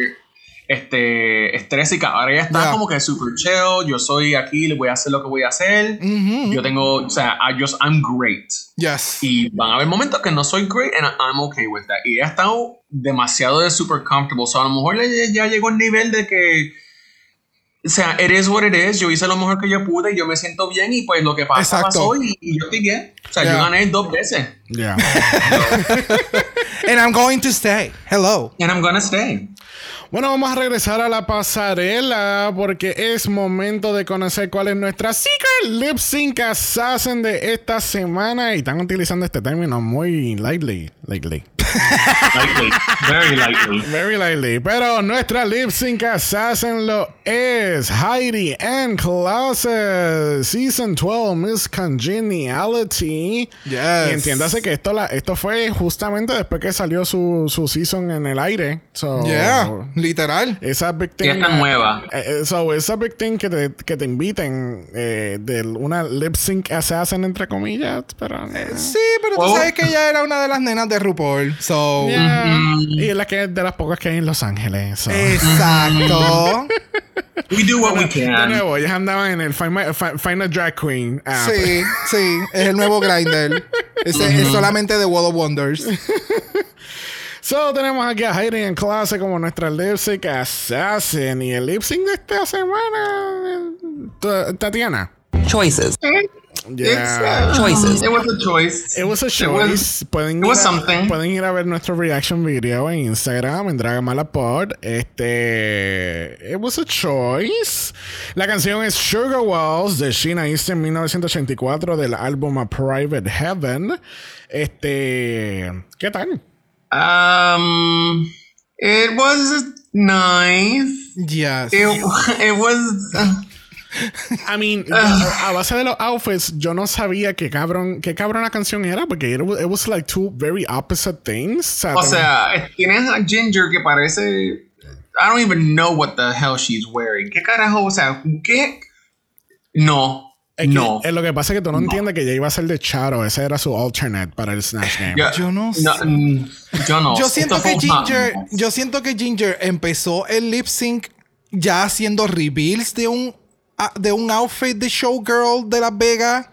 este, estrésica. Ahora ella está Yeah. como que super chill. Yo soy aquí, le voy a hacer lo que voy a hacer. Yo tengo, o sea, I just, I'm great. Yes. Y van a haber momentos que no soy great and I'm okay with that. Y ella ha estado demasiado de super comfortable. O sea, a lo mejor ella ya llegó al nivel de que. O sea, it is what it is. Yo hice lo mejor que yo pude y yo me siento bien. Y pues lo que pasa Exacto. pasó y, y yo estoy bien. O sea, Yeah. yo gané dos veces. Yeah. And I'm going to stay. Hello. And I'm gonna stay. Bueno, vamos a regresar a la pasarela porque es momento de conocer cuál es nuestra Secret Lip Sync Assassin de esta semana. Y están utilizando este término muy lightly. Lightly. Lightly. Very lightly. Very lightly. Pero nuestra Lip Sync Assassin lo es Heidi and Closet Season 12 Miss Congeniality. Yes. Y entiéndase que esto, la, esto fue justamente después que salió su, su season en el aire. So, Yeah. Literal. Esa big thing. Esta nueva. eh, eh, so, esa big thing que te, que te inviten eh, de una lip sync assassin, entre comillas. Pero. eh, Sí, pero tú Oh. sabes que ella era una de las nenas de RuPaul. So. yeah. Y es la que es de las pocas que hay en Los Ángeles. so. Exacto. We do what we De can. nuevo, ellas andaban en el Find, My- Fi- Find a Drag Queen. app. Sí, sí. Es el nuevo Grindr. Es solamente de World of Wonders. So, tenemos aquí a Heidi en clase como nuestra lip sync assassin. Y el lip sync de esta semana. eh, Ta- Tatiana. Choices. Yeah. Choices. It was a choice. It was a It choice. was- pueden, it ir was a, something. pueden ir a ver nuestro reaction video en Instagram, en Dragamalapod. Este. It was a choice. La canción es Sugar Walls de Sheena Easton 1984 del álbum A Private Heaven. Este. ¿Qué tal? Um, it was nice. Yes. It, it was. uh, I mean, a base de los outfits, yo no sabía qué cabrón, qué cabrón la canción era, porque it was, it was like two very opposite things. o sea, tienes a Ginger que parece. I don't even know what the hell she's wearing. ¿Qué carajo? O sea, ¿qué? No. Es que- no. es lo que pasa es que tú no, entiendes que ella iba a ser de Charo. Ese era su alternate para el Snatch Game. Yo, Yo no sé. mm, Yo no. Yo siento que Ginger, yo siento que Ginger empezó el lip sync ya haciendo reveals de un ah, de un outfit de showgirl de Las Vegas.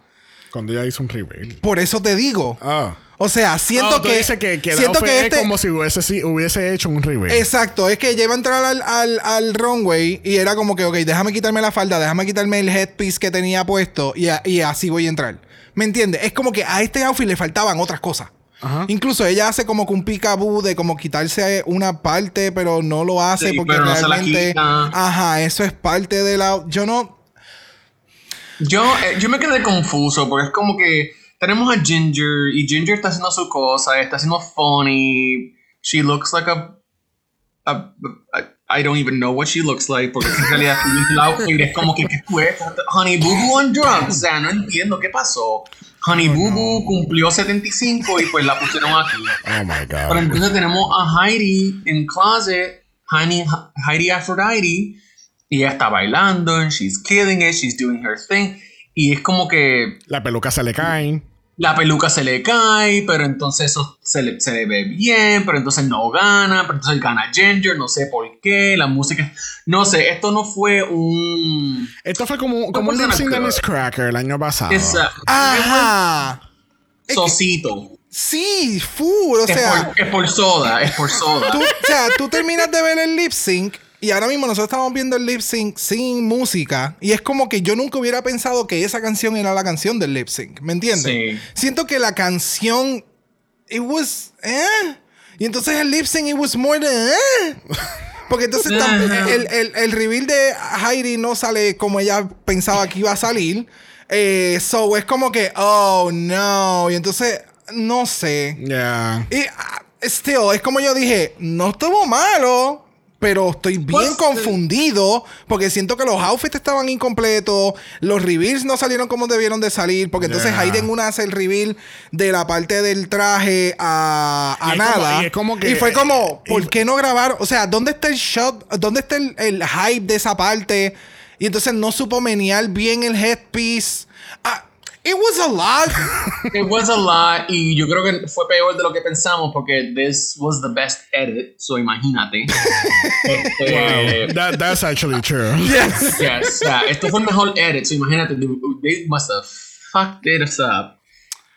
Cuando ella hizo un reveal. Por eso te digo. Ah. O sea, siento Oh, tú que que, siento que es este como si hubiese, si hubiese hecho un reveal. Exacto, es que ella iba a entrar al, al, al runway y era como que, ok, déjame quitarme la falda, déjame quitarme el headpiece que tenía puesto y, a- y así voy a entrar. ¿Me entiendes? Es como que a este outfit le faltaban otras cosas. Incluso ella hace como que un peekaboo de como quitarse una parte, pero no lo hace Sí, porque pero no se la realmente. quita. Ajá, eso es parte de la. Yo no. Yo, eh, yo me quedé confuso porque es como que tenemos a Ginger y Ginger está haciendo su cosa, está haciendo funny. She looks like a. a- a- I don't even know what she looks like porque en realidad el outfit es como que ¿qué fue? Honey Boo Boo on drugs. O sea, no entiendo qué pasó. Honey Boo Boo cumplió 75 y pues la pusieron aquí. Oh my Pero God. entonces tenemos a Heidi en closet, Heidi, Heidi Aphrodite, y ella está bailando, and she's killing it, she's doing her thing, y es como que La peluca se le cae. la peluca se le cae, pero entonces eso se le, se le ve bien, pero entonces no gana, pero entonces gana Ginger, no sé por qué, la música, no sé, esto no fue un... Esto fue como, como un fue lip sync de tan Miss Cracker el año pasado. Esa, Ajá. Sosito. Sí, full. O Es sea, por, es por soda, es por soda. tú, o sea, tú terminas de ver el lip sync y ahora mismo nosotros estamos viendo el lip sync sin música y es como que yo nunca hubiera pensado que esa canción era la canción del lip sync, ¿me entiendes? Sí. Siento que la canción it was eh y entonces el lip sync it was more than eh porque entonces el, el, el reveal de Heidi no sale como ella pensaba que iba a salir. Eh, so es como que, oh no. Y entonces, no sé. Yeah. Y ah, still, es como yo dije, no estuvo malo, Pero estoy bien Pues, confundido porque siento que los outfits estaban incompletos, los reveals no salieron como debieron de salir, porque entonces Yeah. Hayden una hace el reveal de la parte del traje a, a Y es nada. como- y es como que- Y fue como, ¿por y- qué no grabar? O sea, ¿dónde está el shot? ¿Dónde está el, el hype de esa parte? Y entonces no supo menear bien el headpiece. Ah, it was a lot. It was a lot y yo creo que fue peor de lo que pensamos porque this was the best edit, so imagínate. Este, That, that's actually true. yes. yes, o sea, esto fue el mejor edit, so imagínate, they must have fucked it up.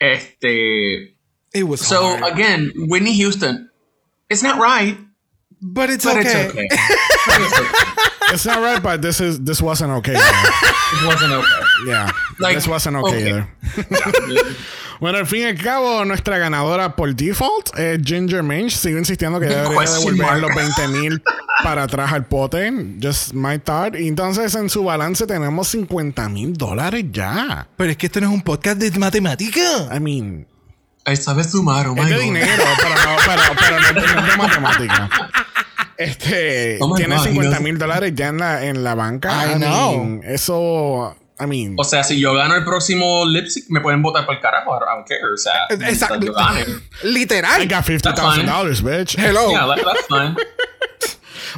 Este, It was so hard. again, Whitney Houston, it's not right, But it's but okay. it's okay. But it's okay. It's not right, but this is this wasn't okay. either. It wasn't okay. Yeah, Like, this wasn't okay, okay. either. Bueno, al fin y al cabo, nuestra ganadora por default es Ginger Minch. Sigo insistiendo que debería devolver mark. los 20 mil para atrás al pote. Just my thought. Y entonces en su balance tenemos 50 mil dólares ya. Pero es que esto no es un podcast de matemática. I mean, Ahí sabes sumar, oh my es de God. dinero, pero no, pero, pero no, no es de matemática. Este, Oh tiene God, 50 he mil dólares ya en la, en la banca. I know. mean, eso, I mean, O sea, si yo gano el próximo lipstick, me pueden votar por el carajo. I don't care. O sea, Exacto. mientras yo gane. Literal. I got $50,000, bitch. Hello. Yeah, that- that's fine.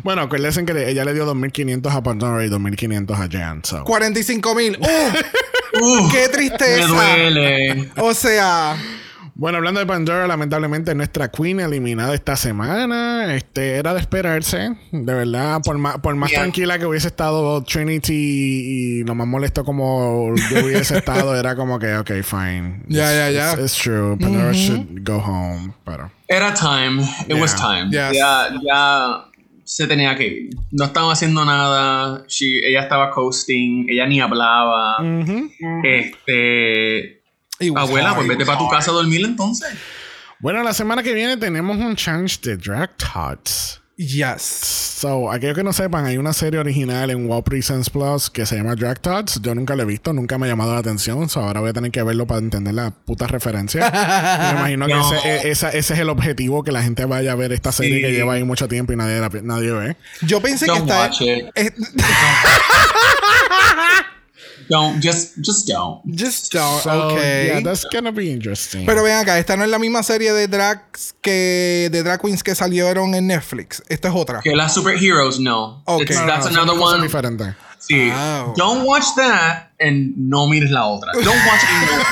Bueno, acuérdense que ella le dio 2.500 a Pandora y 2.500 a Jan. So. 45 mil. ¡Uh! Uh, ¡Qué me tristeza! duele. O sea, Bueno, hablando de Pandora, lamentablemente nuestra queen eliminada esta semana. Este era de esperarse. De verdad, por más, por más Yeah. tranquila que hubiese estado Trinity y lo más molesto como yo hubiese estado, era como que, ok, fine. Ya, It's- ya, ya. It's, true. Pandora should go home. Pero. Era time. It was time. Yes. Ya, ya se tenía que ir. No estaba haciendo nada. She- ella estaba coasting. Ella ni hablaba. Este. Abuela, pues vete para tu casa a dormir entonces. Bueno, la semana que viene tenemos un change de Drag Tots. Yes. So, aquellos que no sepan, hay una serie original en Wow Presents Plus que se llama Drag Tots. Yo nunca la he visto, nunca me ha llamado la atención. So, ahora voy a tener que verlo para entender la puta referencia. me imagino que No. ese, e- esa- ese es el objetivo, que la gente vaya a ver esta serie Sí. que lleva ahí mucho tiempo y nadie, la- nadie ve. Yo pensé que Don't está. it. Don't, just, just don't. just don't. So, okay. yeah, that's gonna be interesting. Pero ven acá, esta no es la misma serie de drags que de drag queens que salieron en Netflix. Esta es otra. Que las superheroes, no. Okay. It's- No, no, that's son another one. diferentes. Sí. Wow. Don't watch that and no mires la otra. Don't watch either.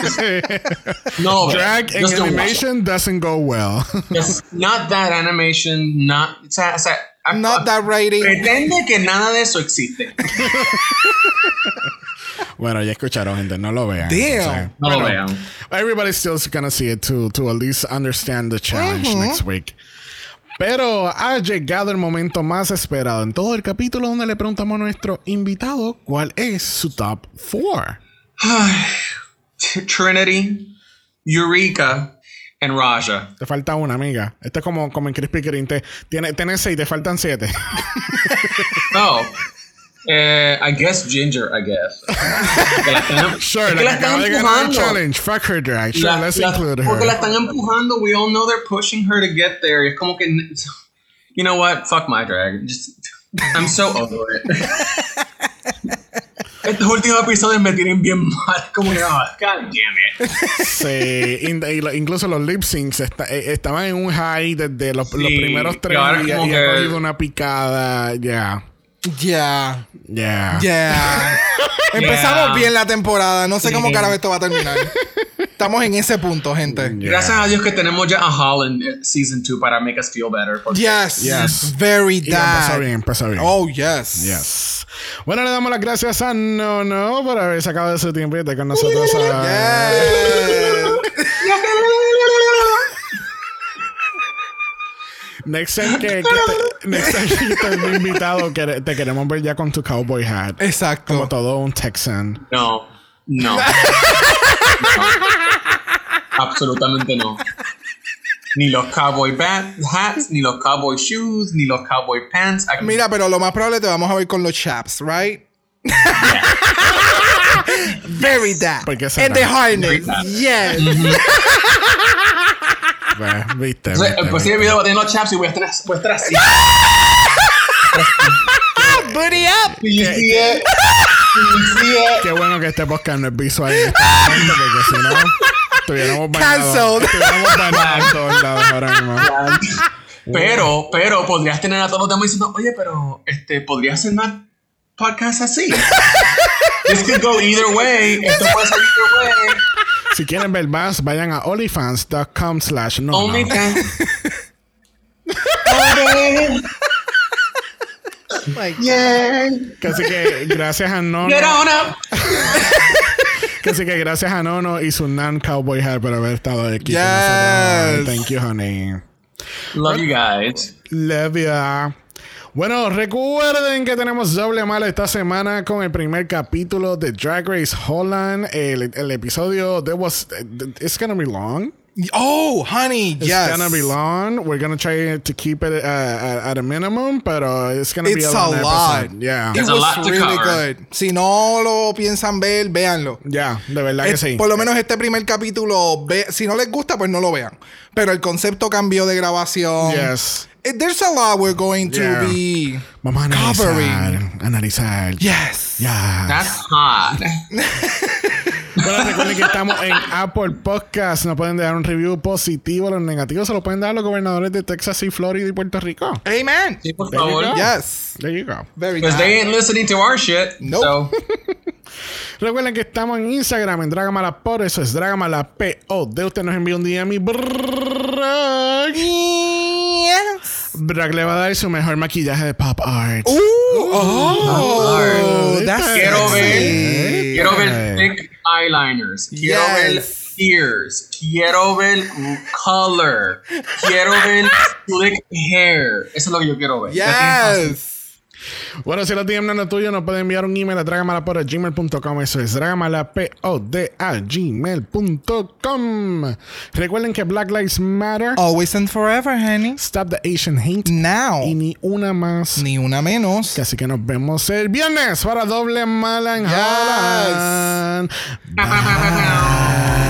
Just- no. Drag and it. animation doesn't go well. Just not that animation, not. O sea, o sea, Not that rating. Pretende que nada de eso existe. bueno, ya escucharon, gente. No lo vean. Damn. No lo bueno, vean. Everybody's still gonna see it to, to at least understand the challenge next week. Pero ha llegado el momento más esperado en todo el capítulo donde le preguntamos a nuestro invitado cuál es su top 4. Trinity, Eureka, and Raja. Te falta una, amiga. Esto es como, como en Krispy Kreme. Te, tiene, tienes seis, te faltan siete. Oh. Eh, I guess Ginger, I guess. Que la están, sure, es la que están empujando. challenge. Fuck her drag. Sure, La- let's la- include her. Porque la están empujando. We all know they're pushing her to get there. Es como que, you know what? Fuck my drag. Just, I'm so over it. Estos últimos episodios me tienen bien mal. Como que, oh, God damn it. Sí, y incluso los lip syncs esta- eh, estaban en un high desde los, los Sí, primeros y tres y, como y ha cogido una picada. Ya, Yeah. Ya. Yeah. Empezamos Yeah. bien la temporada. No sé cómo carajo esto va a terminar. Estamos en ese punto, gente. Yeah. Gracias a Dios que tenemos ya a Holland eh, Season 2 para make us feel better. Yes. Yes. Very empezó that. bien, empezó bien. Oh, yes. Yes. Bueno, le damos las gracias a No No por haber sacado de su tiempo y estar con nosotros. a- Yes. Next time que, que te, next time que estés invitado, que te queremos ver ya con tu cowboy hat. Exacto. Como todo un Texan. No, no. No. Absolutamente no. Ni los cowboy hats, ni los cowboy shoes, ni los cowboy pants. Mira, pero lo más probable te vamos a ver con los chaps, right? Very that. ¿Por qué será? And the harness. Yes. Pues, viste. Entonces, viste, el video los chaps y voy a estar, voy a estar así. Booty up. You see it? Qué bueno que este podcast no es visual en este momento, porque si no, estuviéramos bañados. Cancelled. Estuviéramos bañados en todos lados ahora mismo. Pero, pero podrías tener a todos los demás diciendo, oye, pero este, podría hacer más podcast así. This could go either way. Esto puede either way. Si quieren ver más, vayan a onlyfans.com slash no. Yeah. Así que gracias a Nono. Get on up. Así que gracias a Nono y su non cowboy hat por haber estado aquí con Yes. nosotros. Thank you, honey. Love you guys. Love ya. Bueno, recuerden que tenemos doble mala esta semana con el primer capítulo de Drag Race Holland. El, el episodio that was it's gonna be long. Oh, honey, It's yes. gonna be long. We're gonna try to keep it uh, at, a minimum, pero it's gonna be It's a a long lot. episode. Yeah, It There's a was lot to really cover. good. Si no lo piensan ver, véanlo. yeah, de verdad que sí. Por lo menos este primer capítulo, ve- si no les gusta, pues no lo vean. Pero el concepto cambió de grabación. Yes. Eh, There's a lot we're going to Yeah. be Vamos a analizar. covering. Analizar. Yes. Yeah. That's hot. Bueno, recuerden que estamos en Apple Podcast. Nos pueden dejar un review positivo. Los negativos se lo pueden dar a los gobernadores de Texas y Florida y Puerto Rico. Amen. Sí, por There favor. Yes. There you go. Very Because nice. they ain't listening to our shit. Nope. So, Recuerden que estamos en Instagram, en Dragamala por eso es Dragamala P.O. De usted nos envía un DM y Brag. Yes. Brag le va a dar su mejor maquillaje de pop art. Ooh, oh, that's quiero sexy. ver, quiero ver thick eyeliners. Quiero ver ears. Quiero ver color. Quiero ver slick hair. Eso es lo que yo quiero ver. Yes. Bueno, si los DM no es tuyo, nos pueden enviar un email a dragamalapod.gmail.com. Eso es dragamalapod.gmail.com. Recuerden que Black Lives Matter. Always and forever, honey. Stop the Asian hate. Now. Y ni una más. Ni una menos. Así que nos vemos el viernes para doble mala en Yes. Bye.